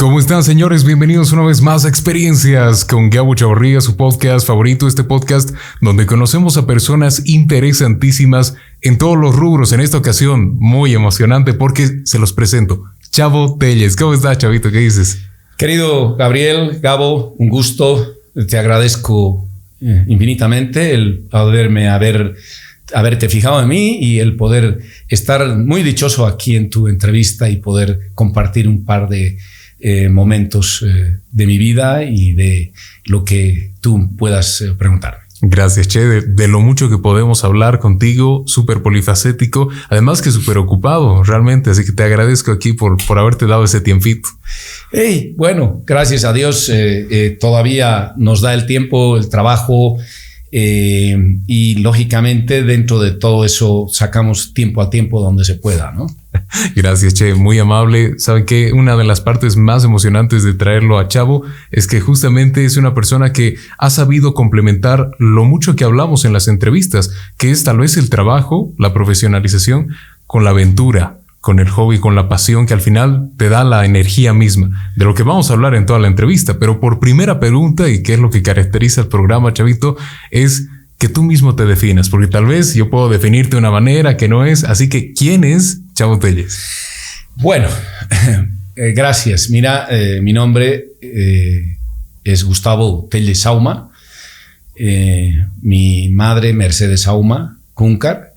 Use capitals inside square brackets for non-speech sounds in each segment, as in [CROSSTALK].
¿Cómo están, señores? Bienvenidos una vez más a Experiencias con Gabo Chavarría, su podcast favorito, este podcast donde conocemos a personas interesantísimas en todos los rubros. En esta ocasión, muy emocionante porque se los presento. Chavo Telles. ¿Cómo estás, Chavito? ¿Qué dices? Querido Gabriel, Gabo, un gusto. Te agradezco eh, infinitamente el poderme haber haberte fijado en mí y el poder estar muy dichoso aquí en tu entrevista y poder compartir un par de eh, momentos eh, de mi vida y de lo que tú puedas eh, preguntarme. Gracias, Che, de, lo mucho que podemos hablar contigo, súper polifacético, además que súper ocupado realmente, así que te agradezco aquí por, por haberte dado ese tiempito. Hey, bueno, gracias a Dios, todavía nos da el tiempo, el trabajo, y lógicamente dentro de todo eso sacamos tiempo a tiempo donde se pueda, ¿no? [LAUGHS] Gracias, Che, muy amable. Saben que una de las partes más emocionantes de traerlo a Chavo es que justamente es una persona que ha sabido complementar lo mucho que hablamos en las entrevistas, que es tal vez el trabajo, la profesionalización, con la aventura, con el hobby, con la pasión que al final te da la energía misma, de lo que vamos a hablar en toda la entrevista. Pero por primera pregunta, y qué es lo que caracteriza el programa, Chavito, es que tú mismo te definas, porque tal vez yo puedo definirte de una manera que no es. Así que, ¿quién es Chavo Telles? Bueno, [LAUGHS] eh, gracias. Mira, eh, mi nombre eh, es Gustavo Telles Sauma. mi madre, Mercedes Sauma Cúncar.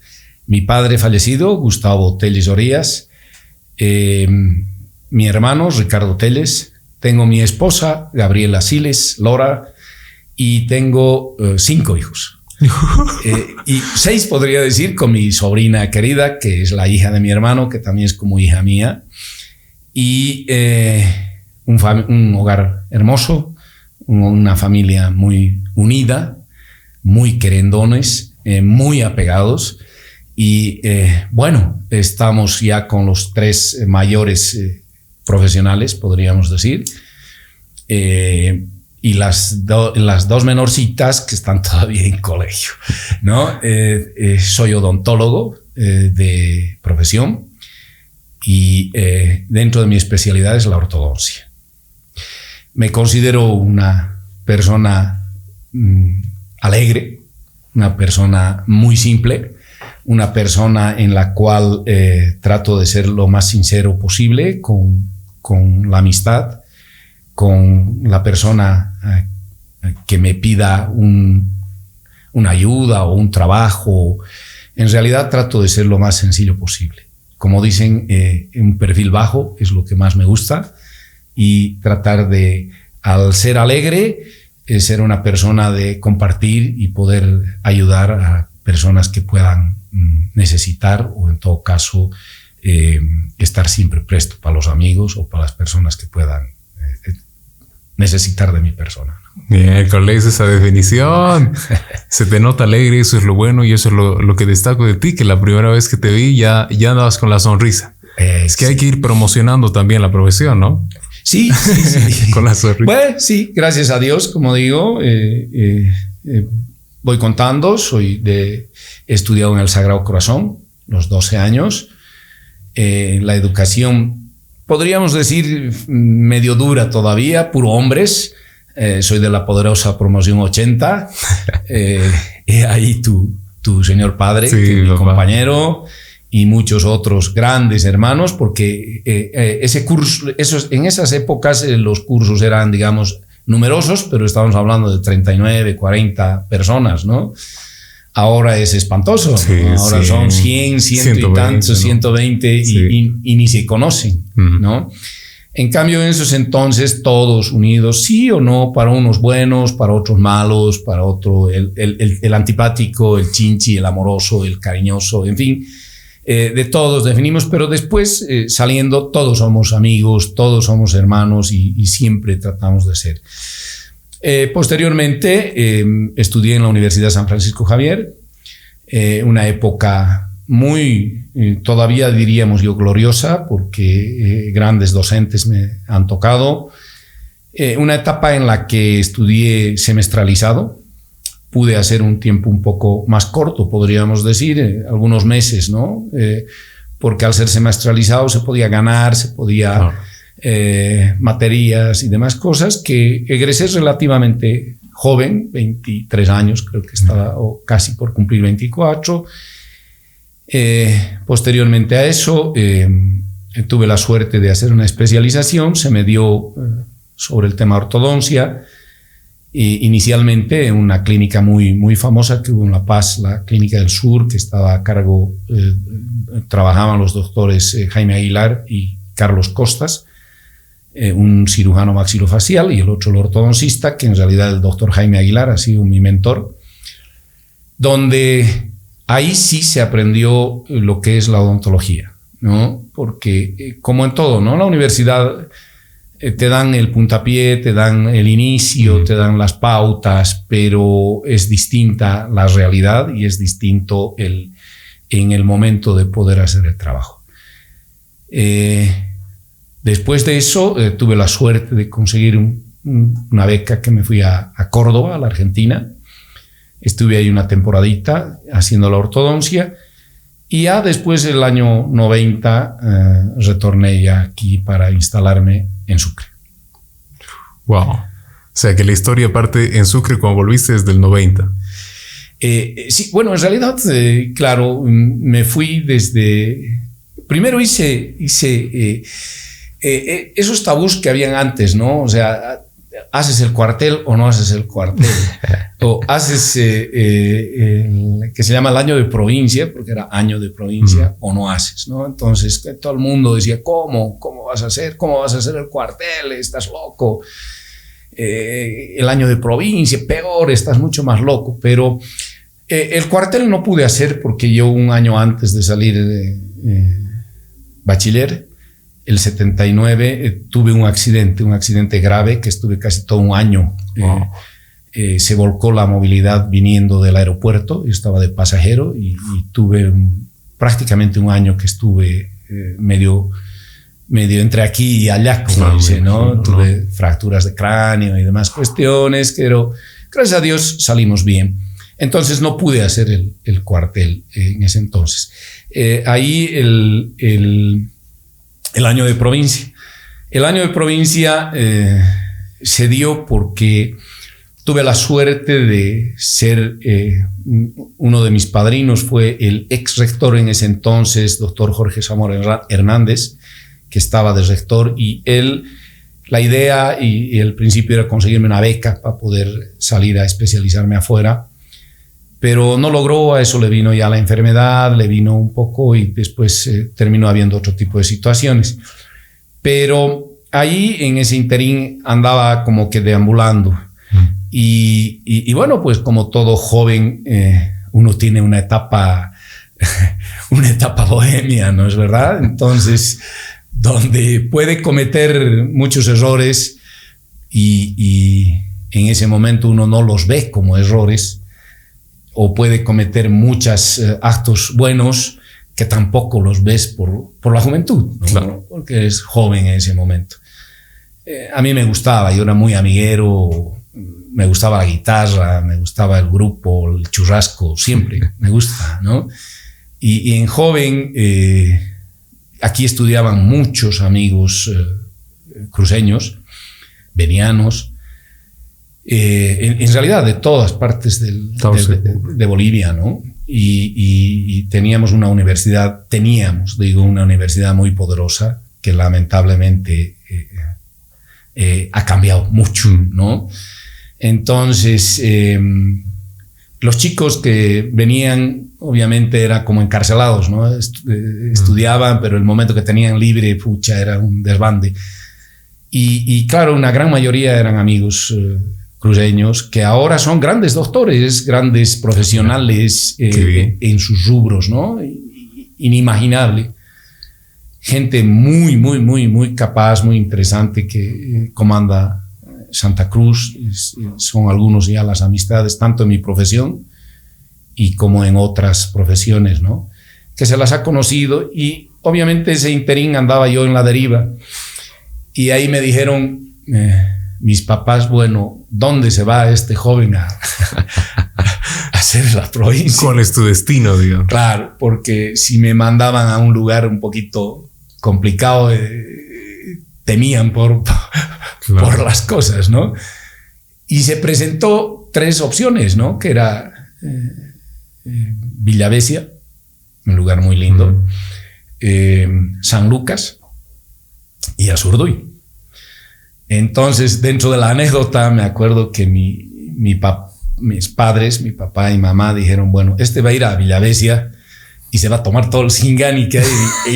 Mi padre fallecido, Gustavo Telles Orías. mi hermano, Ricardo Telles. Tengo mi esposa, Gabriela Siles Lora. Y tengo cinco hijos. [LAUGHS] Eh, y seis podría decir con mi sobrina querida, que es la hija de mi hermano, que también es como hija mía. Y eh, un, hogar hermoso, una familia muy unida, muy querendones, eh, muy apegados. Y bueno, estamos ya con los tres mayores profesionales, podríamos decir y las, las dos menorcitas que están [LAUGHS] todavía en colegio. ¿no? Eh, eh, soy odontólogo eh, de profesión y dentro de mi especialidad es la ortodoncia. Me considero una persona mm, alegre, una persona muy simple, una persona en la cual trato de ser lo más sincero posible con, con la amistad con la persona eh, que me pida una ayuda o un trabajo. En realidad trato de ser lo más sencillo posible. Como dicen, eh, un perfil bajo es lo que más me gusta y tratar de, al ser alegre, eh, ser una persona de compartir y poder ayudar a personas que puedan mm, necesitar o en todo caso estar siempre presto para los amigos o para las personas que puedan necesitar de mi persona. Miércoles, esa definición. [LAUGHS] Se te nota alegre, eso es lo bueno y eso es lo, que destaco de ti, que la primera vez que te vi ya, ya andabas con la sonrisa. es que hay que ir promocionando también la profesión, ¿no? Sí, sí, sí. [LAUGHS] con la sonrisa. Bueno, sí, gracias a Dios, como digo, eh, eh, eh, voy contando, soy de, he estudiado en el Sagrado Corazón los 12 años. la educación podríamos decir, medio dura todavía, puro hombres. Eh, soy de la poderosa promoción 80. [LAUGHS] eh, ahí tu, tu señor padre, mi compañero, y muchos otros grandes hermanos, porque eh, eh, ese curso, esos, en esas épocas los cursos eran, digamos, numerosos, pero estábamos hablando de 39, 40 personas, ¿no? ahora es espantoso. ahora son 100, 100 y tantos, 120 y, ni se conocen, ¿no? En cambio, en esos entonces, todos unidos, sí o no, para unos buenos, para otros malos, para otro el, el, el, antipático, el chinchi, el amoroso, el cariñoso, en fin, eh, de todos definimos, pero después eh, saliendo, todos somos amigos, todos somos hermanos y, siempre tratamos de ser. Eh, posteriormente em, estudié en la Universidad San Francisco Javier, una época muy, todavía diríamos yo, gloriosa, porque grandes docentes me han tocado. una etapa en la que estudié semestralizado, pude hacer un tiempo un poco más corto, podríamos decir, algunos meses, ¿no? porque al ser semestralizado se podía ganar, se podía eh, materias y demás cosas, que egresé relativamente joven, 23 años, creo que estaba o casi por cumplir 24. Eh, posteriormente a eso, eh, tuve la suerte de hacer una especialización, se me dio sobre el tema ortodoncia, inicialmente en una clínica muy, muy famosa que hubo en La Paz, la Clínica del Sur, que estaba a cargo, trabajaban los doctores Jaime Aguilar y Carlos Costas, eh, un cirujano maxilofacial y el otro el ortodoncista, que en realidad el doctor Jaime Aguilar ha sido mi mentor, donde ahí sí se aprendió lo que es la odontología, ¿no? Porque eh, como en todo, ¿no? La universidad eh, te dan el puntapié, te dan el inicio, te dan las pautas, pero es distinta la realidad y es distinto el, en el momento de poder hacer el trabajo. Eh, Después de eso, eh, tuve la suerte de conseguir una beca que me fui a, Córdoba, a la Argentina. Estuve ahí una temporadita haciendo la ortodoncia. Y ya después del año 90 eh, retorné ya aquí para instalarme en Sucre. Wow. O sea que la historia parte en Sucre cuando volviste desde el 90. Eh, sí, bueno, en realidad, claro, me fui desde... Primero hice, hice eh, eh, esos tabús que habían antes, ¿no? O sea, haces el cuartel o no haces el cuartel. [LAUGHS] o haces eh, que se llama el año de provincia, porque era año de provincia, o no haces, ¿no? Entonces todo el mundo decía, ¿cómo? ¿Cómo vas a hacer? ¿Cómo vas a hacer el cuartel? Estás loco. el año de provincia, peor, estás mucho más loco. Pero el cuartel no pude hacer porque yo un año antes de salir de bachiller, el 79 eh, tuve un accidente, un accidente grave que estuve casi todo un año. Eh, eh, se volcó la movilidad viniendo del aeropuerto, yo estaba de pasajero y, tuve prácticamente un año que estuve medio, medio entre aquí y allá, como dice, ¿no? Tuve fracturas de cráneo y demás cuestiones, pero gracias a Dios salimos bien. Entonces no pude hacer el, cuartel en ese entonces. ahí el, el el año de provincia. El año de provincia eh, se dio porque tuve la suerte de ser eh, uno de mis padrinos, fue el ex rector en ese entonces, doctor Jorge Zamora Hernández, que estaba de rector, y él, la idea y, el principio era conseguirme una beca para poder salir a especializarme afuera pero no logró, a eso le vino ya la enfermedad, le vino un poco y después eh, terminó habiendo otro tipo de situaciones. Pero ahí en ese interín andaba como que deambulando. Mm. Y, bueno, pues como todo joven, eh, uno tiene una etapa, [LAUGHS] una etapa bohemia, ¿no es verdad? Entonces, donde puede cometer muchos errores y, y en ese momento uno no los ve como errores, o puede cometer muchos eh, actos buenos que tampoco los ves por, por la juventud, porque es joven en ese momento. Eh, a mí me gustaba, yo era muy amiguero, me gustaba la guitarra, me gustaba el grupo, el churrasco, siempre [LAUGHS] me gusta, ¿no? Y, en joven, eh, aquí estudiaban muchos amigos cruceños, venianos, eh, en, realidad de todas partes del, de, Bolivia, ¿no? Y, teníamos una universidad, teníamos, digo, una universidad muy poderosa que lamentablemente eh, eh, ha cambiado mucho. ¿no? Entonces, em, los chicos que venían, obviamente, eran como encarcelados, ¿no? Mm. estudiaban, pero el momento que tenían libre, pucha, era un desbande. Y, y claro, una gran mayoría eran amigos cruceños que ahora son grandes doctores, grandes profesionales eh, en sus rubros, ¿no? Inimaginable. Gente muy, muy, muy, muy capaz, muy interesante que eh, comanda Santa Cruz. son algunos ya las amistades, tanto en mi profesión y como en otras profesiones, ¿no? Que se las ha conocido y obviamente ese interín andaba yo en la deriva y ahí me dijeron... Eh, mis papás, bueno, ¿dónde se va este joven a, [LAUGHS] hacer la provincia? ¿Cuál es tu destino, digo? Claro, porque si me mandaban a un lugar un poquito complicado, eh, temían por, [LAUGHS] por las cosas, ¿no? Y se presentó tres opciones, ¿no? Que era eh, eh, Villavesia, un lugar muy lindo, eh, San Lucas y Azurduy. Entonces, dentro de la anécdota, me acuerdo que mi, mi mis padres, mi papá y mamá dijeron, bueno, este va a ir a Villavesia y se va a tomar todo el singani que hay. [LAUGHS]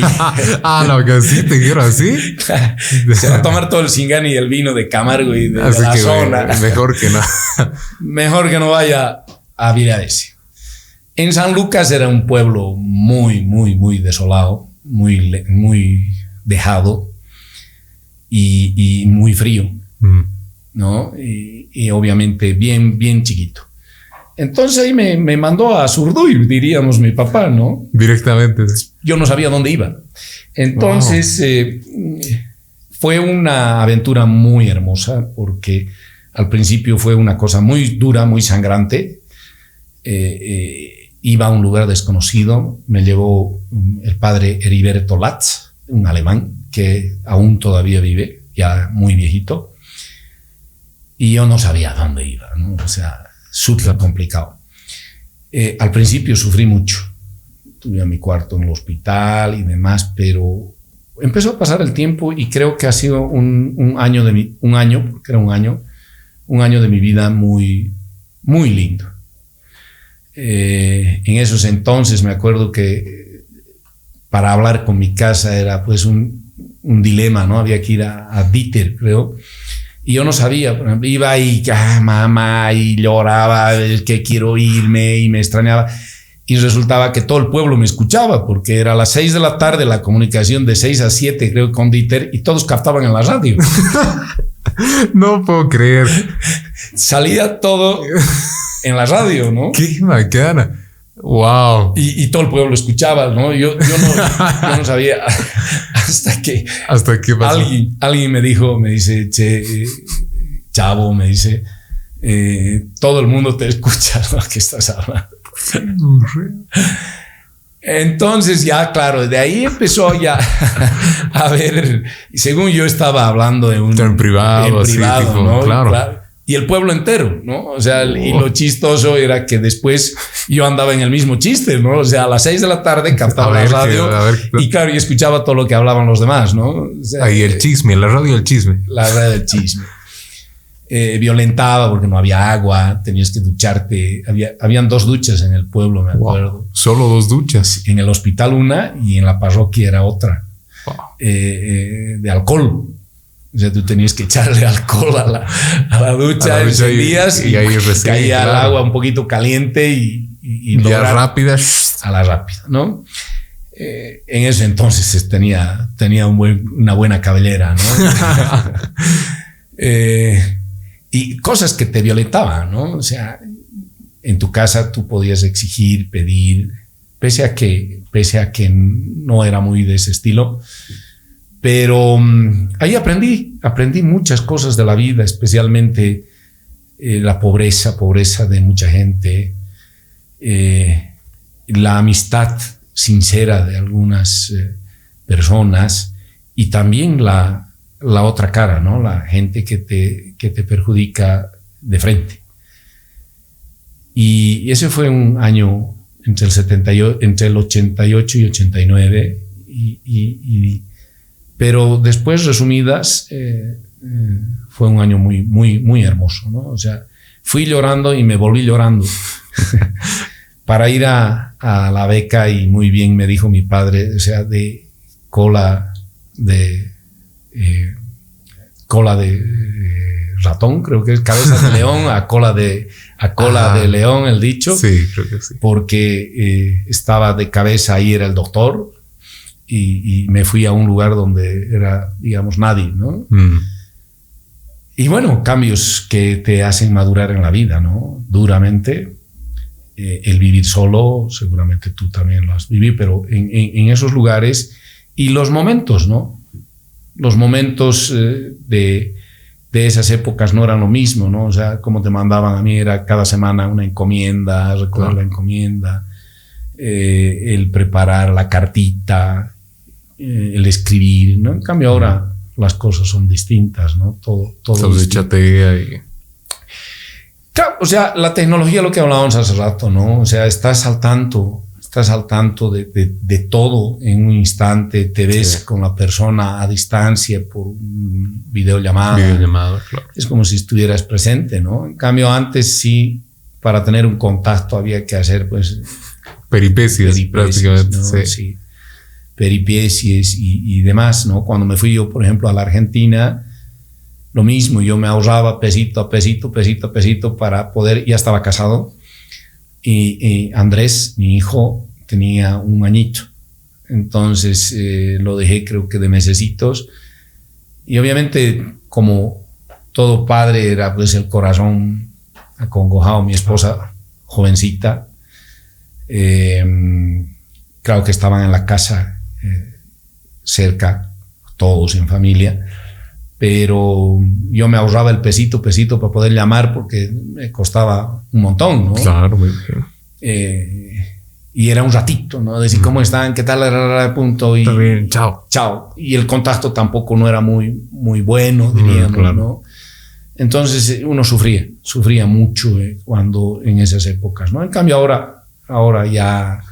ah, lo que sí te quiero así. [LAUGHS] se va a tomar todo el singani y el vino de Camargo y de, la zona. Mejor que no. [LAUGHS] mejor que no vaya a Villavesia. En San Lucas era un pueblo muy, muy, muy desolado, muy, muy dejado y, muy frío, mm. ¿no? Y, obviamente bien, bien chiquito. Entonces ahí me, me, mandó a Zurduy, diríamos mi papá, ¿no? Directamente. Yo no sabía dónde iba. Entonces eh, fue una aventura muy hermosa porque al principio fue una cosa muy dura, muy sangrante. Eh, eh, iba a un lugar desconocido, me llevó mm, el padre Heriberto Latz, un alemán que aún todavía vive, ya muy viejito, y yo no sabía dónde iba, ¿no? o sea, súper complicado. Eh, al principio sufrí mucho, tuve a mi cuarto en el hospital y demás, pero empezó a pasar el tiempo y creo que ha sido un, un año de mi, un año, porque era un año, un año de mi vida muy, muy lindo eh, en esos entonces me acuerdo que para hablar con mi casa era pues un, un dilema, ¿no? Había que ir a, a, Dieter, creo. Y yo no sabía, iba y, ah, mamá, y lloraba, que quiero irme, y me extrañaba. Y resultaba que todo el pueblo me escuchaba, porque era a las seis de la tarde la comunicación de 6 a 7, creo, con Dieter, y todos captaban en la radio. [LAUGHS] no puedo creer. Salía todo en la radio, ¿no? Qué bacana. Wow. Y, todo el pueblo escuchaba, ¿no? Yo, no, sabía hasta que, ¿Hasta que Alguien, alguien me dijo, me dice, che, chavo, me dice, eh, todo el mundo te escucha lo que estás hablando. Entonces ya, claro, de ahí empezó ya [LAUGHS] a ver, según yo estaba hablando de un... En privado, privado, ¿no? claro y el pueblo entero, ¿no? O sea, y lo chistoso era que después yo andaba en el mismo chiste, ¿no? O sea, a las seis de la tarde captaba la radio y claro, y escuchaba todo lo que hablaban los demás, ¿no? Ahí el chisme, la radio el chisme. La radio del chisme. Eh, violentaba porque no había agua, tenías que ducharte. Había, habían dos duchas en el pueblo, me acuerdo. Solo dos duchas. En el hospital una y en la parroquia era otra. Eh, eh, de alcohol. O sea, tú tenías que echarle [LAUGHS] alcohol a la, a la ducha, en días y, ahí caía el agua un poquito caliente y, y, y rápida. A la rápida, ¿no? Eh, en ese entonces tenía, tenía un buen, una buena cabellera, ¿no? [LAUGHS] eh, y cosas que te violentaban, ¿no? O sea, en tu casa tú podías exigir, pedir, pese a que, pese a que no era muy de ese estilo, pero mm, ahí aprendí, aprendí muchas cosas de la vida, especialmente eh, la pobreza, pobreza de mucha gente, eh, la amistad sincera de algunas eh, personas y también la, la, otra cara, ¿no? La gente que te, que te perjudica de frente. Y ese fue un año entre el, 78, entre el 88 y 89 y, y pero después, resumidas, eh, eh, fue un año muy, muy, muy hermoso, ¿no? O sea, fui llorando y me volví llorando [LAUGHS] para ir a, a, la beca y muy bien me dijo mi padre, o sea, de cola de eh, cola de ratón, creo que es cabeza de [LAUGHS] león a cola de a cola de león el dicho. Sí, creo que sí. Porque estaba de cabeza ahí era el doctor y, me fui a un lugar donde era, digamos, nadie, ¿no? Mm. Y bueno, cambios que te hacen madurar en la vida, ¿no? Duramente. Eh, el vivir solo, seguramente tú también lo has vivido, pero en, en, esos lugares y los momentos, ¿no? Los momentos eh, de, de, esas épocas no eran lo mismo, ¿no? O sea, como te mandaban a mí era cada semana una encomienda, recordar la encomienda, eh, el preparar la cartita, eh, el escribir, ¿no? En cambio ahora las cosas son distintas, ¿no? Todo, todo. Y o sea, la tecnología, lo que hablábamos hace rato, ¿no? O sea, estás al tanto, estás al tanto de, de, todo en un instante, te ves con la persona a distancia por videollamada. Videollamada, claro. Es como si estuvieras presente, ¿no? En cambio, antes sí, para tener un contacto había que hacer, pues... Peripecias, prácticamente. Sí. sí. Peripecias y, y demás, ¿no? Cuando me fui yo, por ejemplo, a la Argentina, lo mismo, yo me ahorraba pesito a pesito, pesito a pesito para poder, ya estaba casado y, Andrés, mi hijo, tenía un añito. Entonces eh, lo dejé creo que de mesecitos y obviamente como todo padre era pues el corazón acongojado, mi esposa jovencita, eh, claro que estaban en la casa cerca, todos en familia, pero yo me ahorraba el pesito, pesito para poder llamar porque me costaba un montón, ¿no? Claro, muy bien. Eh, y era un ratito, ¿no? Decir, ¿cómo están? ¿Qué tal? Punto. Y, Está bien, chao. Chao. Y el contacto tampoco no era muy, muy bueno, diríamos, ¿no? Entonces eh, uno sufría, sufría mucho eh, cuando en esas épocas, ¿no? En cambio ahora, ahora ya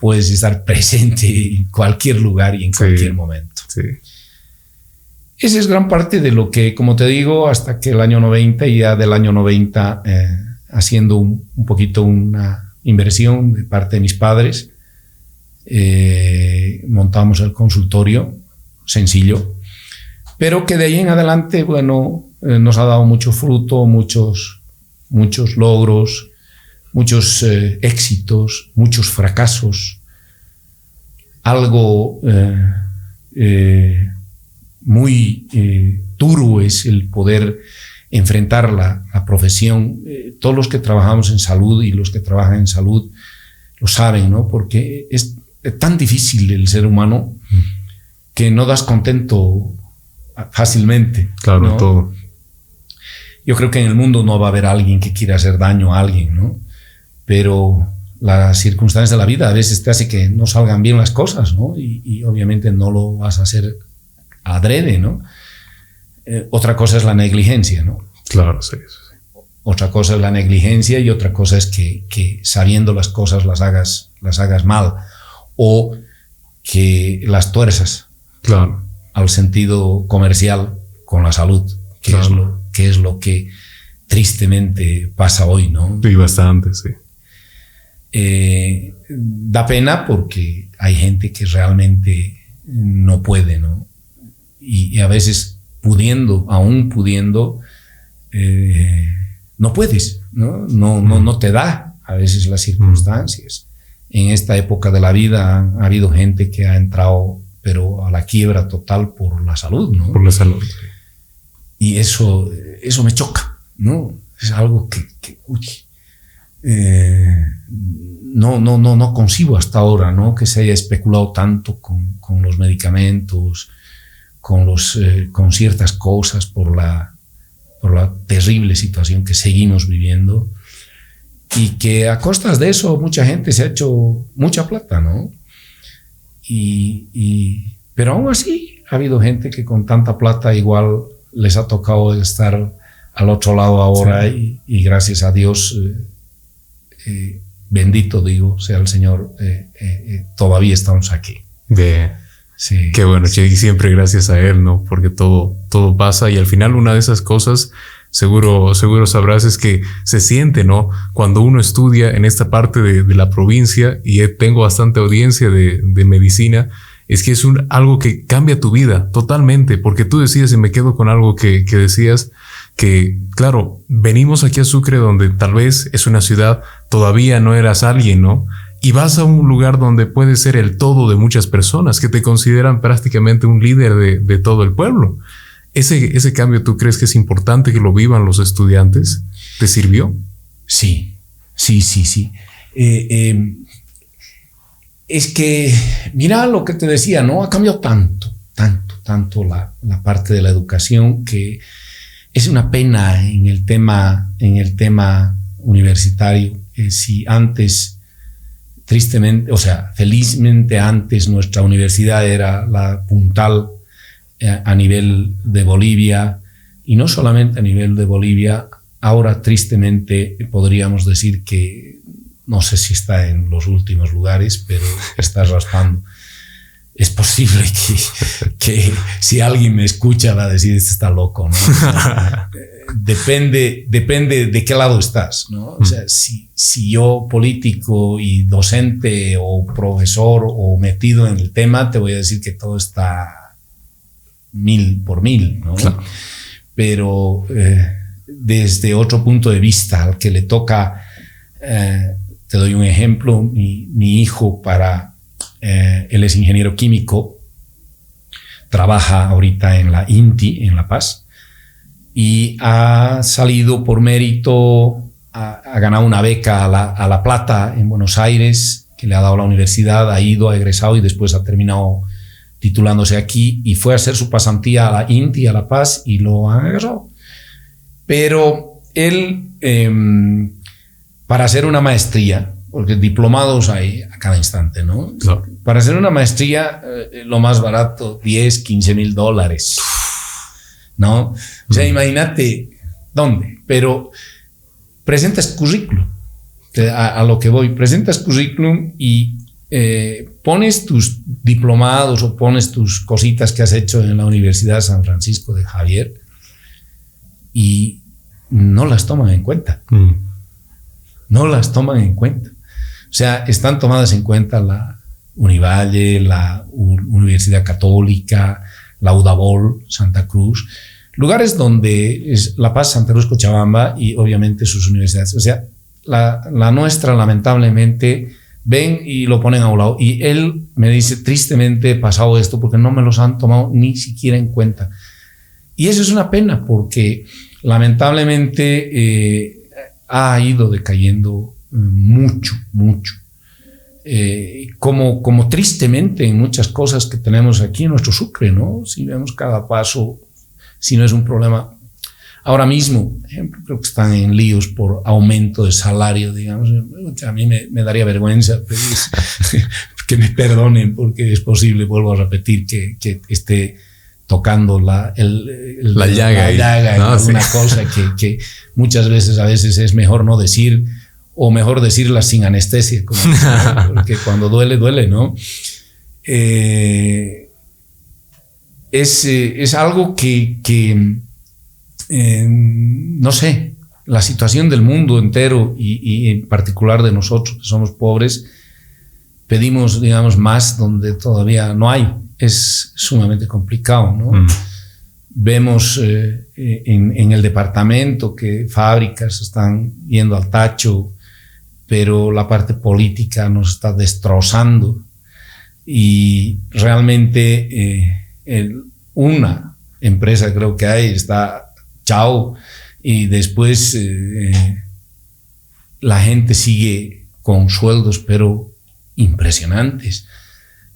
puedes estar [LAUGHS] presente en cualquier lugar y en cualquier momento. Sí. Esa es gran parte de lo que, como te digo, hasta que el año 90 y ya del año 90 eh, haciendo un, poquito una inversión de parte de mis padres, eh, montamos el consultorio, sencillo, pero que de ahí en adelante, bueno, eh, nos ha dado mucho fruto, muchos, muchos logros, muchos éxitos, muchos fracasos, algo muy eh, duro es el poder enfrentar la, profesión. Eh, todos los que trabajamos en salud y los que trabajan en salud lo saben, ¿no? Porque es, tan difícil el ser humano que no das contento fácilmente. Claro, todo. Yo creo que en el mundo no va a haber alguien que quiera hacer daño a alguien, ¿no? Pero las circunstancias de la vida a veces te hace que no salgan bien las cosas, ¿no? Y, y obviamente no lo vas a hacer adrede, ¿no? Eh, otra cosa es la negligencia, ¿no? Claro, sí, Otra cosa es la negligencia y otra cosa es que, que, sabiendo las cosas las hagas, las hagas mal o que las tuerzas claro. al sentido comercial con la salud, que, es lo, que es lo que tristemente pasa hoy, ¿no? Sí, bastante, sí. Eh, da pena porque hay gente que realmente no puede, ¿no? y, a veces pudiendo, aún pudiendo, eh, no puedes, ¿no? No, no, no te da a veces las circunstancias. En esta época de la vida ha, habido gente que ha entrado, pero a la quiebra total por la salud, ¿no? Por la salud. Y eso, eso me choca, ¿no? Es algo que, eh, no, no, no, no concibo hasta ahora, ¿no? Que se haya especulado tanto con, con los medicamentos, con, los, eh, con ciertas cosas por la, por la terrible situación que seguimos viviendo y que a costas de eso mucha gente se ha hecho mucha plata, ¿no? Y, pero aún así ha habido gente que con tanta plata igual les ha tocado estar al otro lado ahora y, gracias a Dios, eh, eh, bendito digo, sea el Señor, todavía estamos aquí. De Sí. Qué bueno, y siempre gracias a él, ¿no? Porque todo, todo pasa y al final una de esas cosas, seguro, seguro sabrás, es que se siente, ¿no? Cuando uno estudia en esta parte de, la provincia y tengo bastante audiencia de, medicina, es que es un, algo que cambia tu vida totalmente, porque tú decías, y me quedo con algo que, que decías, que claro, venimos aquí a Sucre donde tal vez es una ciudad, todavía no eras alguien, ¿no? y vas a un lugar donde puedes ser el todo de muchas personas que te consideran prácticamente un líder de, todo el pueblo. Ese, ese cambio, ¿tú crees que es importante que lo vivan los estudiantes? ¿Te sirvió? Sí, sí, sí, sí. Eh, eh, es que, mira lo que te decía, ¿no? Ha cambiado tanto, tanto, tanto la, la parte de la educación que es una pena en el tema, en el tema universitario. Eh, si antes tristemente, o sea, felizmente antes nuestra universidad era la puntal eh, a nivel de Bolivia y no solamente a nivel de Bolivia, ahora tristemente podríamos decir que no sé si está en los últimos lugares, pero está raspando. Es posible [LAUGHS] que, que si alguien me escucha va a decir, este está loco, ¿no? [LAUGHS] depende, depende de qué lado estás, ¿no? O sea, si, si yo político y docente o profesor o metido en el tema, te voy a decir que todo está mil por mil, ¿no? Pero eh, desde otro punto de vista, al que le toca, eh, te doy un ejemplo, mi, mi hijo para, eh, él es ingeniero químico, trabaja ahorita en la INTI, en La Paz, y ha salido por mérito, ha, ganado una beca a la, a la, Plata en Buenos Aires, que le ha dado la universidad, ha ido, ha egresado y después ha terminado titulándose aquí y fue a hacer su pasantía a la INTI, a La Paz, y lo ha agarrado. Pero él, em, para hacer una maestría, porque diplomados hay a cada instante, ¿no? Para hacer una maestría, eh, lo más barato, 10, 15 mil dólares. ¿no? O sea, imagínate dónde, pero presentas currículum, a, lo que voy, presentas currículum y eh, pones tus diplomados o pones tus cositas que has hecho en la Universidad de San Francisco de Javier y no las toman en cuenta. Mm. No las toman en cuenta. O sea, están tomadas en cuenta la Univalle, la Universidad Católica, la UDABOL, Santa Cruz, lugares donde es La Paz, Santa Cruz, Cochabamba y obviamente sus universidades. O sea, la, nuestra lamentablemente ven y lo ponen a un lado. Y él me dice, tristemente pasado esto porque no me los han tomado ni siquiera en cuenta. Y eso es una pena porque lamentablemente eh, ha ido decayendo mucho, mucho. Eh, como, como tristemente en muchas cosas que tenemos aquí en nuestro Sucre, ¿no? Si vemos cada paso, si no es un problema. Ahora mismo, ejemplo, creo que están en líos por aumento de salario, digamos. A mí me, daría vergüenza [LAUGHS] que me perdonen porque es posible, vuelvo a repetir, que, que esté tocando la, el, la llaga, la una cosa que, que muchas veces a veces es mejor no decir o mejor decirla sin anestesia, [LAUGHS] porque cuando duele, duele, ¿no? Eh, es, eh, es, algo que, que eh, no sé, la situación del mundo entero y, en particular de nosotros que somos pobres, pedimos, digamos, más donde todavía no hay. Es sumamente complicado, ¿no? Mm. Vemos en, en, el departamento que fábricas están yendo al tacho, pero la parte política nos está destrozando. Y realmente eh, una empresa creo que hay está chao y después eh, la gente sigue con sueldos pero impresionantes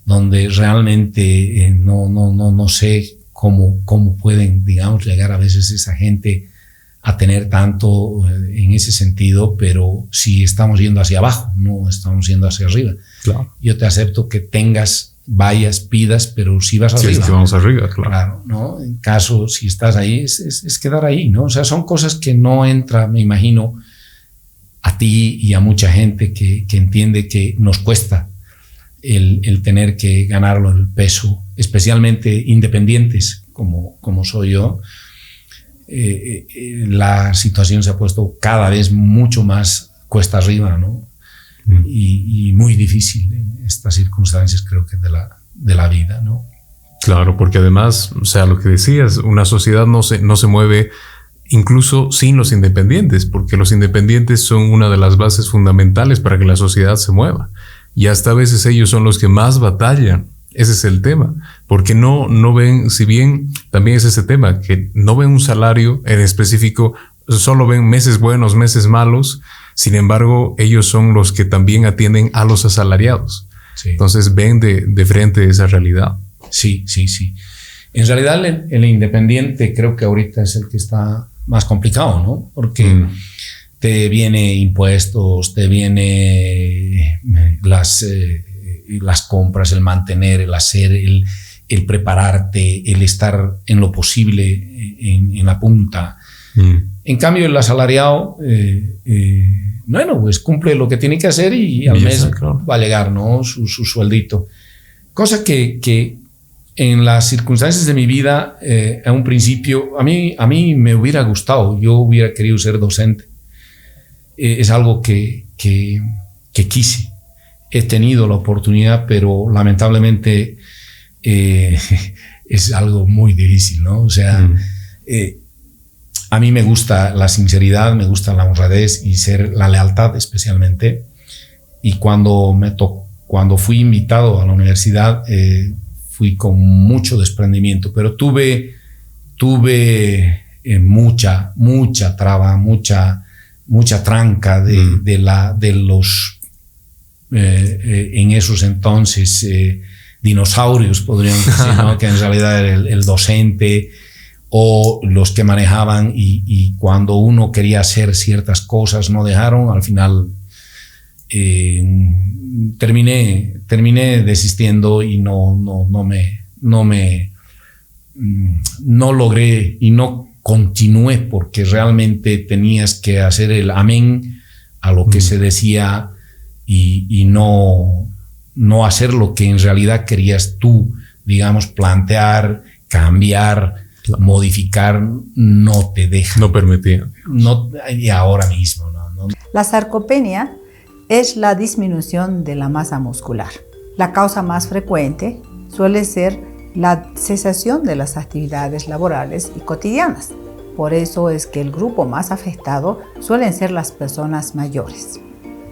donde realmente eh, no, no, no, no sé cómo, cómo pueden digamos llegar a veces esa gente a tener tanto eh, en ese sentido, pero si estamos yendo hacia abajo, no estamos yendo hacia arriba. Claro. Yo te acepto que tengas, vayas, pidas, pero si vas arriba. Sí, es que vamos arriba, claro. claro. ¿no? En caso, si estás ahí, es, es, quedar ahí, ¿no? O sea, son cosas que no entra, me imagino, a ti y a mucha gente que, que entiende que nos cuesta el, el, tener que ganarlo el peso, especialmente independientes como, como soy yo eh, eh, la situación se ha puesto cada vez mucho más cuesta arriba, ¿no? Mm. Y, muy difícil en estas circunstancias, creo que de la, de la vida, ¿no? Claro, porque además, o sea, lo que decías, una sociedad no se, no se mueve incluso sin los independientes, porque los independientes son una de las bases fundamentales para que la sociedad se mueva. Y hasta a veces ellos son los que más batallan ese es el tema, porque no, no ven, si bien también es ese tema, que no ven un salario en específico, solo ven meses buenos, meses malos, sin embargo, ellos son los que también atienden a los asalariados. Entonces ven de, de, frente esa realidad. Sí, sí, sí. En realidad el, independiente creo que ahorita es el que está más complicado, ¿no? Porque mm. te viene impuestos, te viene las... Eh, las compras, el mantener, el hacer, el, el prepararte, el estar en lo posible en, la punta. Mm. En cambio, el asalariado, eh, eh, bueno, pues cumple lo que tiene que hacer y al mes va a llegar ¿no? su, sueldito. Cosa que, que, en las circunstancias de mi vida, eh, a un principio, a mí, a mí me hubiera gustado, yo hubiera querido ser docente. es algo que, que, que quise he tenido la oportunidad, pero lamentablemente eh, [LAUGHS] es algo muy difícil, ¿no? O sea, mm. eh, a mí me gusta la sinceridad, me gusta la honradez y ser la lealtad especialmente. Y cuando me cuando fui invitado a la universidad, eh, fui con mucho desprendimiento, pero tuve, tuve mucha, mucha traba, mucha, mucha tranca de, mm. de, la, de los eh, eh, en esos entonces eh, dinosaurios, podríamos decir, [LAUGHS] que en realidad era el, docente o los que manejaban y, cuando uno quería hacer ciertas cosas no dejaron, al final terminé, terminé desistiendo y no, no, no me, no me, mm, no logré y no continué porque realmente tenías que hacer el amén a lo que mm. se decía y, no, no hacer lo que en realidad querías tú, digamos, plantear, cambiar, modificar, no te deja. No permitía. No, y ahora mismo. La sarcopenia es la disminución de la masa muscular. La causa más frecuente suele ser la cesación de las actividades laborales y cotidianas. Por eso es que el grupo más afectado suelen ser las personas mayores.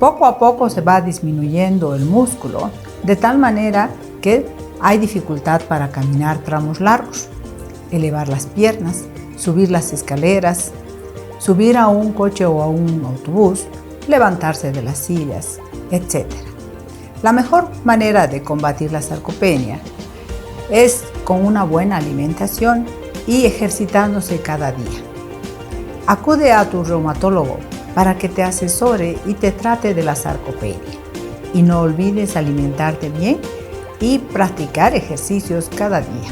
Poco a poco se va disminuyendo el músculo de tal manera que hay dificultad para caminar tramos largos, elevar las piernas, subir las escaleras, subir a un coche o a un autobús, levantarse de las sillas, etc. La mejor manera de combatir la sarcopenia es con una buena alimentación y ejercitándose cada día. Acude a tu reumatólogo para que te asesore y te trate de la sarcopenia. Y no olvides alimentarte bien y practicar ejercicios cada día.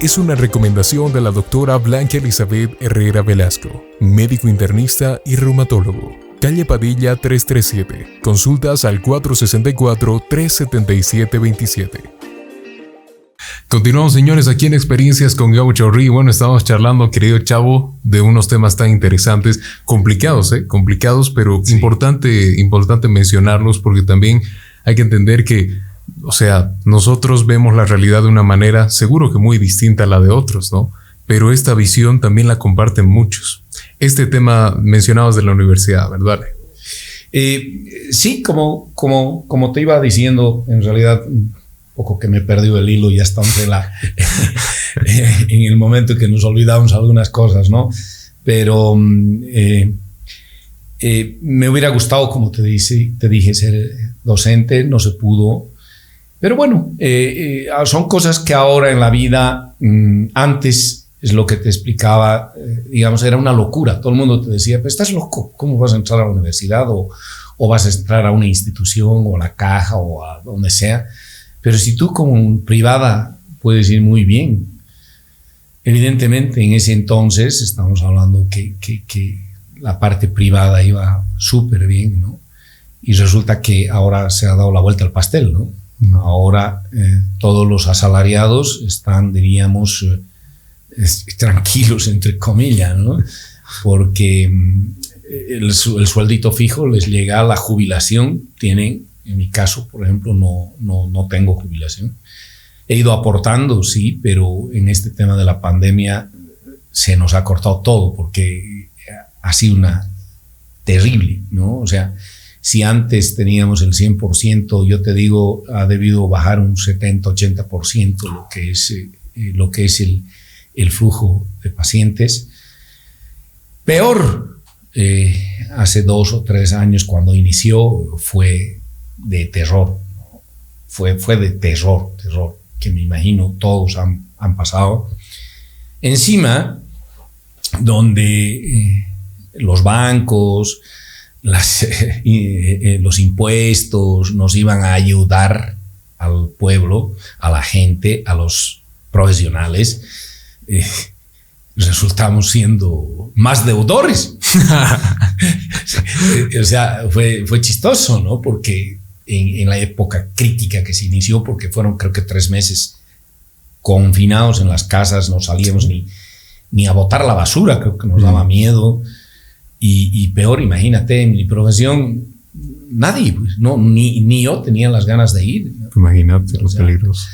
Es una recomendación de la doctora Blanca Elizabeth Herrera Velasco, médico internista y reumatólogo. Calle Padilla 337. Consultas al 464-377-27. Continuamos, señores, aquí en Experiencias con Gaucho Ri. Bueno, estamos charlando, querido Chavo, de unos temas tan interesantes, complicados, ¿eh? Complicados, pero importante, importante mencionarlos porque también hay que entender que, o sea, nosotros vemos la realidad de una manera, seguro que muy distinta a la de otros, ¿no? Pero esta visión también la comparten muchos. Este tema mencionabas de la universidad, ¿verdad? Eh, sí, como, como, como te iba diciendo, en realidad poco que me perdió el hilo y hasta la, [LAUGHS] en el momento que nos olvidamos algunas cosas, ¿no? Pero mm, eh, eh, me hubiera gustado, como te, dice, te dije, ser docente, no se pudo. Pero bueno, eh, son cosas que ahora en la vida, mm, antes es lo que te explicaba, digamos, era una locura. Todo el mundo te decía, pues estás loco, ¿cómo vas a entrar a la universidad o, o vas a entrar a una institución o a la caja o a donde sea? Pero si tú como privada puedes ir muy bien, evidentemente en ese entonces estamos hablando que, que, la parte privada iba súper bien, ¿no? Y resulta que ahora se ha dado la vuelta al pastel, ¿no? Ahora eh, todos los asalariados están, diríamos, eh, tranquilos, entre comillas, ¿no? Porque mm, el, el, sueldito fijo les llega a la jubilación, tienen en mi caso, por ejemplo, no, no, tengo jubilación. He ido aportando, sí, pero en este tema de la pandemia se nos ha cortado todo porque ha sido una terrible, ¿no? O sea, si antes teníamos el 100%, yo te digo, ha debido bajar un 70-80% lo que es, eh, lo que es el, el, flujo de pacientes. Peor, eh, hace dos o tres años cuando inició fue de terror. Fue, fue de terror, terror, que me imagino todos han, han pasado. Encima, donde eh, los bancos, las, [LAUGHS] eh, eh, los impuestos nos iban a ayudar al pueblo, a la gente, a los profesionales, resultamos siendo más deudores. [LAUGHS] [LAUGHS] o sea, fue, fue chistoso, ¿no? Porque en, en, la época crítica que se inició, porque fueron creo que tres meses confinados en las casas, no salíamos ni, ni a botar la basura, creo que nos daba miedo. Y, y peor, imagínate, en mi profesión, nadie, pues, no, ni, ni yo tenía las ganas de ir. Imagínate los peligros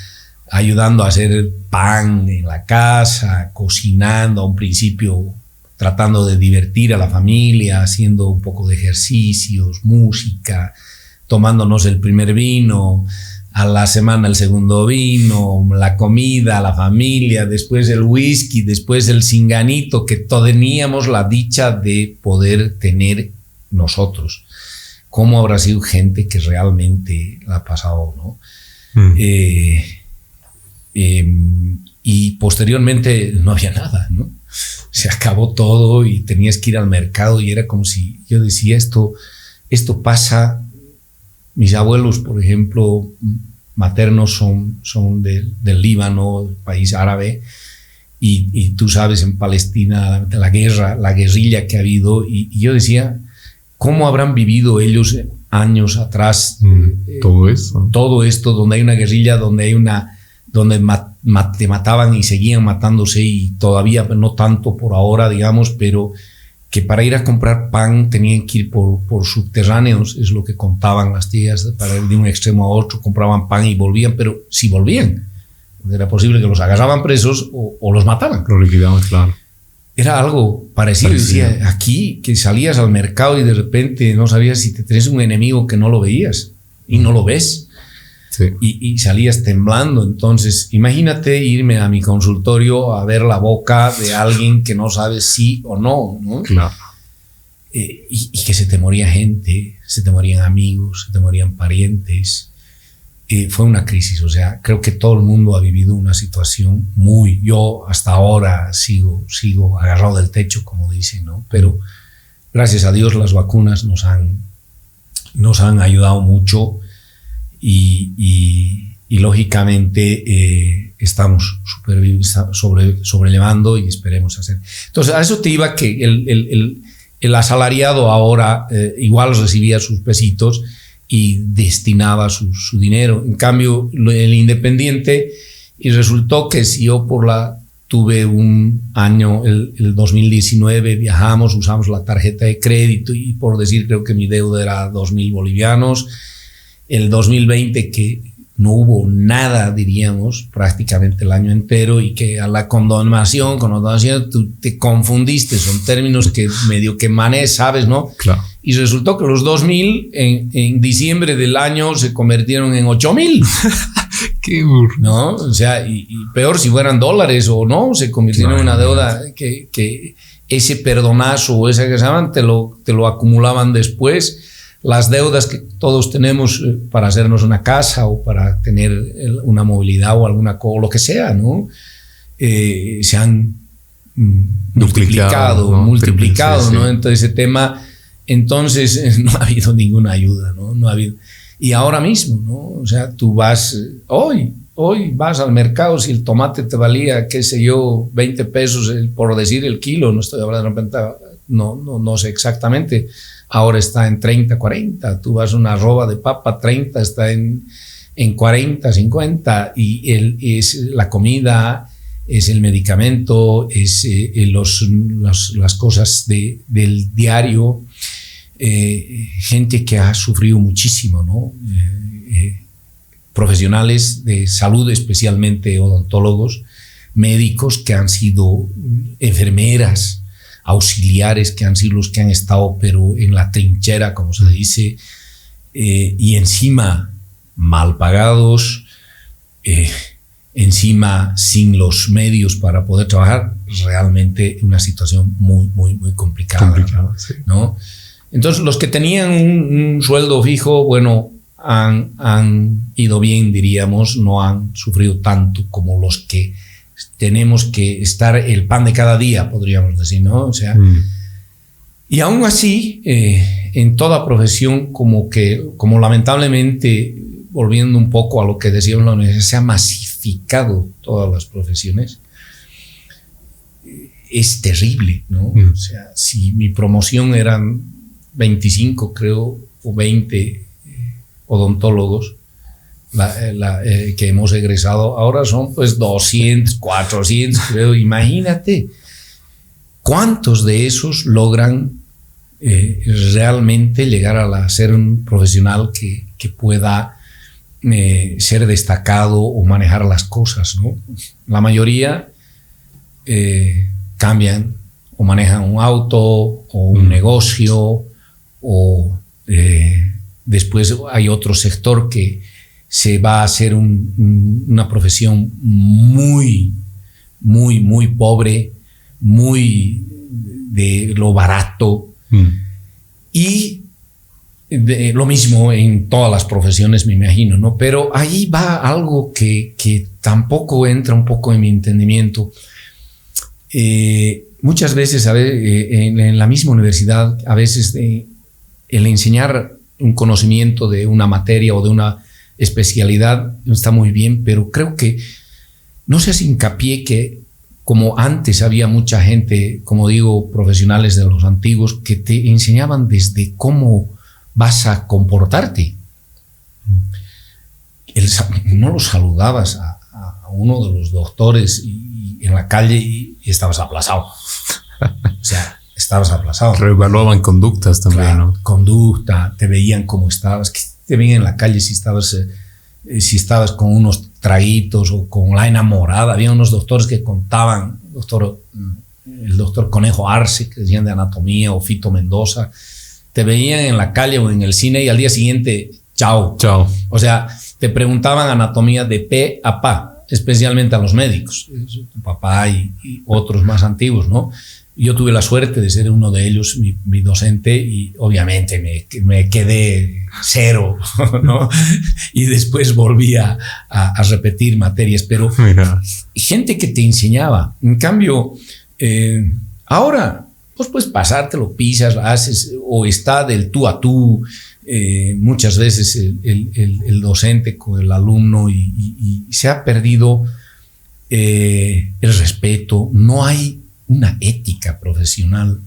ayudando a hacer pan en la casa, cocinando a un principio, tratando de divertir a la familia, haciendo un poco de ejercicios, música, tomándonos el primer vino, a la semana el segundo vino, la comida, la familia, después el whisky, después el singanito, que teníamos la dicha de poder tener nosotros. ¿Cómo habrá sido gente que realmente la ha pasado, no? Mm. Eh, Em, y posteriormente no había nada, ¿no? Se acabó todo y tenías que ir al mercado y era como si yo decía esto, esto pasa, mis abuelos, por ejemplo, maternos son, son del Líbano, país árabe, y, tú sabes en Palestina la guerra, la guerrilla que ha habido, y, yo decía, ¿cómo habrán vivido ellos años atrás mm, todo eso? Todo esto, donde hay una guerrilla, donde hay una donde te mataban y seguían matándose y todavía no tanto por ahora, digamos, pero que para ir a comprar pan tenían que ir por, por subterráneos, es lo que contaban las tías, para ir de un extremo a otro, compraban pan y volvían, pero si volvían, era posible que los agarraban presos o, los mataban. Lo liquidaban, claro. Era algo parecido. Decía, aquí que salías al mercado y de repente no sabías si te tenés un enemigo que no lo veías y no lo ves y, salías temblando. Entonces, imagínate irme a mi consultorio a ver la boca de alguien que no sabe sí o no, ¿no? Claro. Eh, y, que se te moría gente, se te morían amigos, se te morían parientes. Eh, fue una crisis, o sea, creo que todo el mundo ha vivido una situación muy, yo hasta ahora sigo, sigo agarrado del techo, como dicen, ¿no? Pero gracias a Dios las vacunas nos han, nos han ayudado mucho y, lógicamente eh, estamos sobre, sobrelevando y esperemos hacer. Entonces, a eso te iba que el, el, asalariado ahora eh, igual recibía sus pesitos y destinaba su, su, dinero. En cambio, el independiente, y resultó que si yo por la tuve un año, el, el 2019, viajamos, usamos la tarjeta de crédito y por decir, creo que mi deuda era 2.000 bolivianos el 2020 que no hubo nada, diríamos, prácticamente el año entero y que a la condonación, condonación, tú te confundiste, son términos que medio que manes, sabes, ¿no? Claro. Y resultó que los 2000 en, en diciembre del año se convirtieron en 8000. [LAUGHS] Qué burro. ¿No? O sea, y, peor si fueran dólares o no, se convirtieron en una deuda que, que ese perdonazo o ese que se llaman te lo, te lo acumulaban después las deudas que todos tenemos eh, para hacernos una casa o para tener una movilidad o alguna o lo que sea, ¿no? Eh, se han mm, multiplicado, multiplicado, ¿no? Entonces ese tema, entonces [LAUGHS] no ha habido ninguna ayuda, ¿no? No ha habido. Y ahora mismo, ¿no? O sea, tú vas, eh, hoy, hoy vas al mercado, si el tomate te valía, qué sé yo, 20 pesos por decir el kilo, no estoy hablando de no, no, no sé exactamente, ahora está en 30, 40. Tú vas a una roba de papa, 30, está en, en 40, 50. Y el, es la comida, es el medicamento, es eh, eh, los, las cosas de, del diario. Eh, gente que ha sufrido muchísimo, ¿no? profesionales de salud, especialmente odontólogos, médicos que han sido enfermeras, auxiliares que han sido los que han estado, pero en la trinchera, como se dice, eh, y encima mal pagados, eh, encima sin los medios para poder trabajar, realmente una situación muy, muy, muy complicada. ¿no? Entonces, los que tenían un, sueldo fijo, bueno, han, han, ido bien, diríamos, no han sufrido tanto como los que tenemos que estar el pan de cada día, podríamos decir, ¿no? O sea, mm. y aún así, eh, en toda profesión, como que, como lamentablemente volviendo un poco a lo que decíamos la universidad, se ha masificado todas las profesiones, es terrible, ¿no? Mm. O sea, si mi promoción eran 25, creo, o 20 eh, eh, eh, que hemos egresado, ahora son pues 200, 400, creo, imagínate. ¿Cuántos de esos logran eh, realmente llegar a ser un profesional que, pueda ser destacado o manejar las cosas? ¿no? La mayoría cambian o manejan un auto o un mm. negocio o después hay otro sector que se va a hacer una profesión muy, muy, muy pobre, muy de lo barato. Mm. Y lo mismo en todas las profesiones, me imagino, ¿no? Pero ahí va algo que, tampoco entra un poco en mi entendimiento. Eh, muchas veces, eh, en, la misma universidad, a veces el enseñar un conocimiento de una materia o de una especialidad está muy bien, pero creo que no se hace hincapié que como antes había mucha gente, como digo, profesionales de los antiguos, que te enseñaban desde cómo vas a comportarte. no lo saludabas a, uno de los doctores y, en la calle y, estabas aplazado. [LAUGHS] o sea, estabas aplazado. Reevaluaban conductas también, ¿no? Conducta, te veían cómo estabas ven en la calle si estabas, eh, si estabas con unos traguitos o con la enamorada. Había unos doctores que contaban, doctor, mm, el doctor Conejo Arce, que decían de anatomía, o Fito Mendoza, te veían en la calle o en el cine y al día siguiente, chao. Chao. O sea, te preguntaban anatomía de P a pa, especialmente a los médicos, tu papá y, y otros más antiguos, ¿no? Yo tuve la suerte de ser uno de ellos, mi, docente, y obviamente me, me, quedé cero, [LAUGHS] ¿no? Y después volví a, a, repetir materias, pero gente que te enseñaba. En cambio, eh, ahora, pues puedes pasártelo, pisas, haces, o está del tú a tú, eh, muchas veces el, el, el, docente con el alumno y, se ha perdido eh, el respeto, no hay una ética profesional,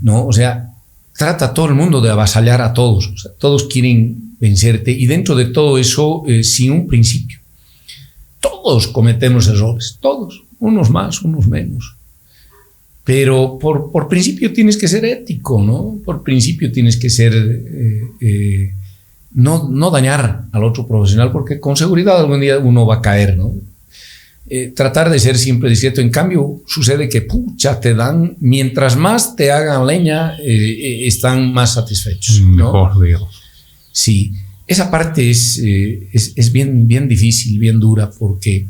¿no? O sea, trata a todo el mundo de avasallar a todos, todos quieren vencerte y dentro de todo eso, eh, sin un principio. Todos cometemos errores, todos, unos más, unos menos. Pero por, por principio tienes que ser ético, ¿no? Por principio tienes que ser, eh, eh, no, no dañar al otro profesional, porque con seguridad algún día uno va a caer, ¿no? Eh, tratar de ser siempre discreto. En cambio, sucede que, pucha, te dan, mientras más te hagan leña, eh, eh, están más satisfechos. Mejor, Sí, esa parte es, es, bien, bien difícil, bien dura, porque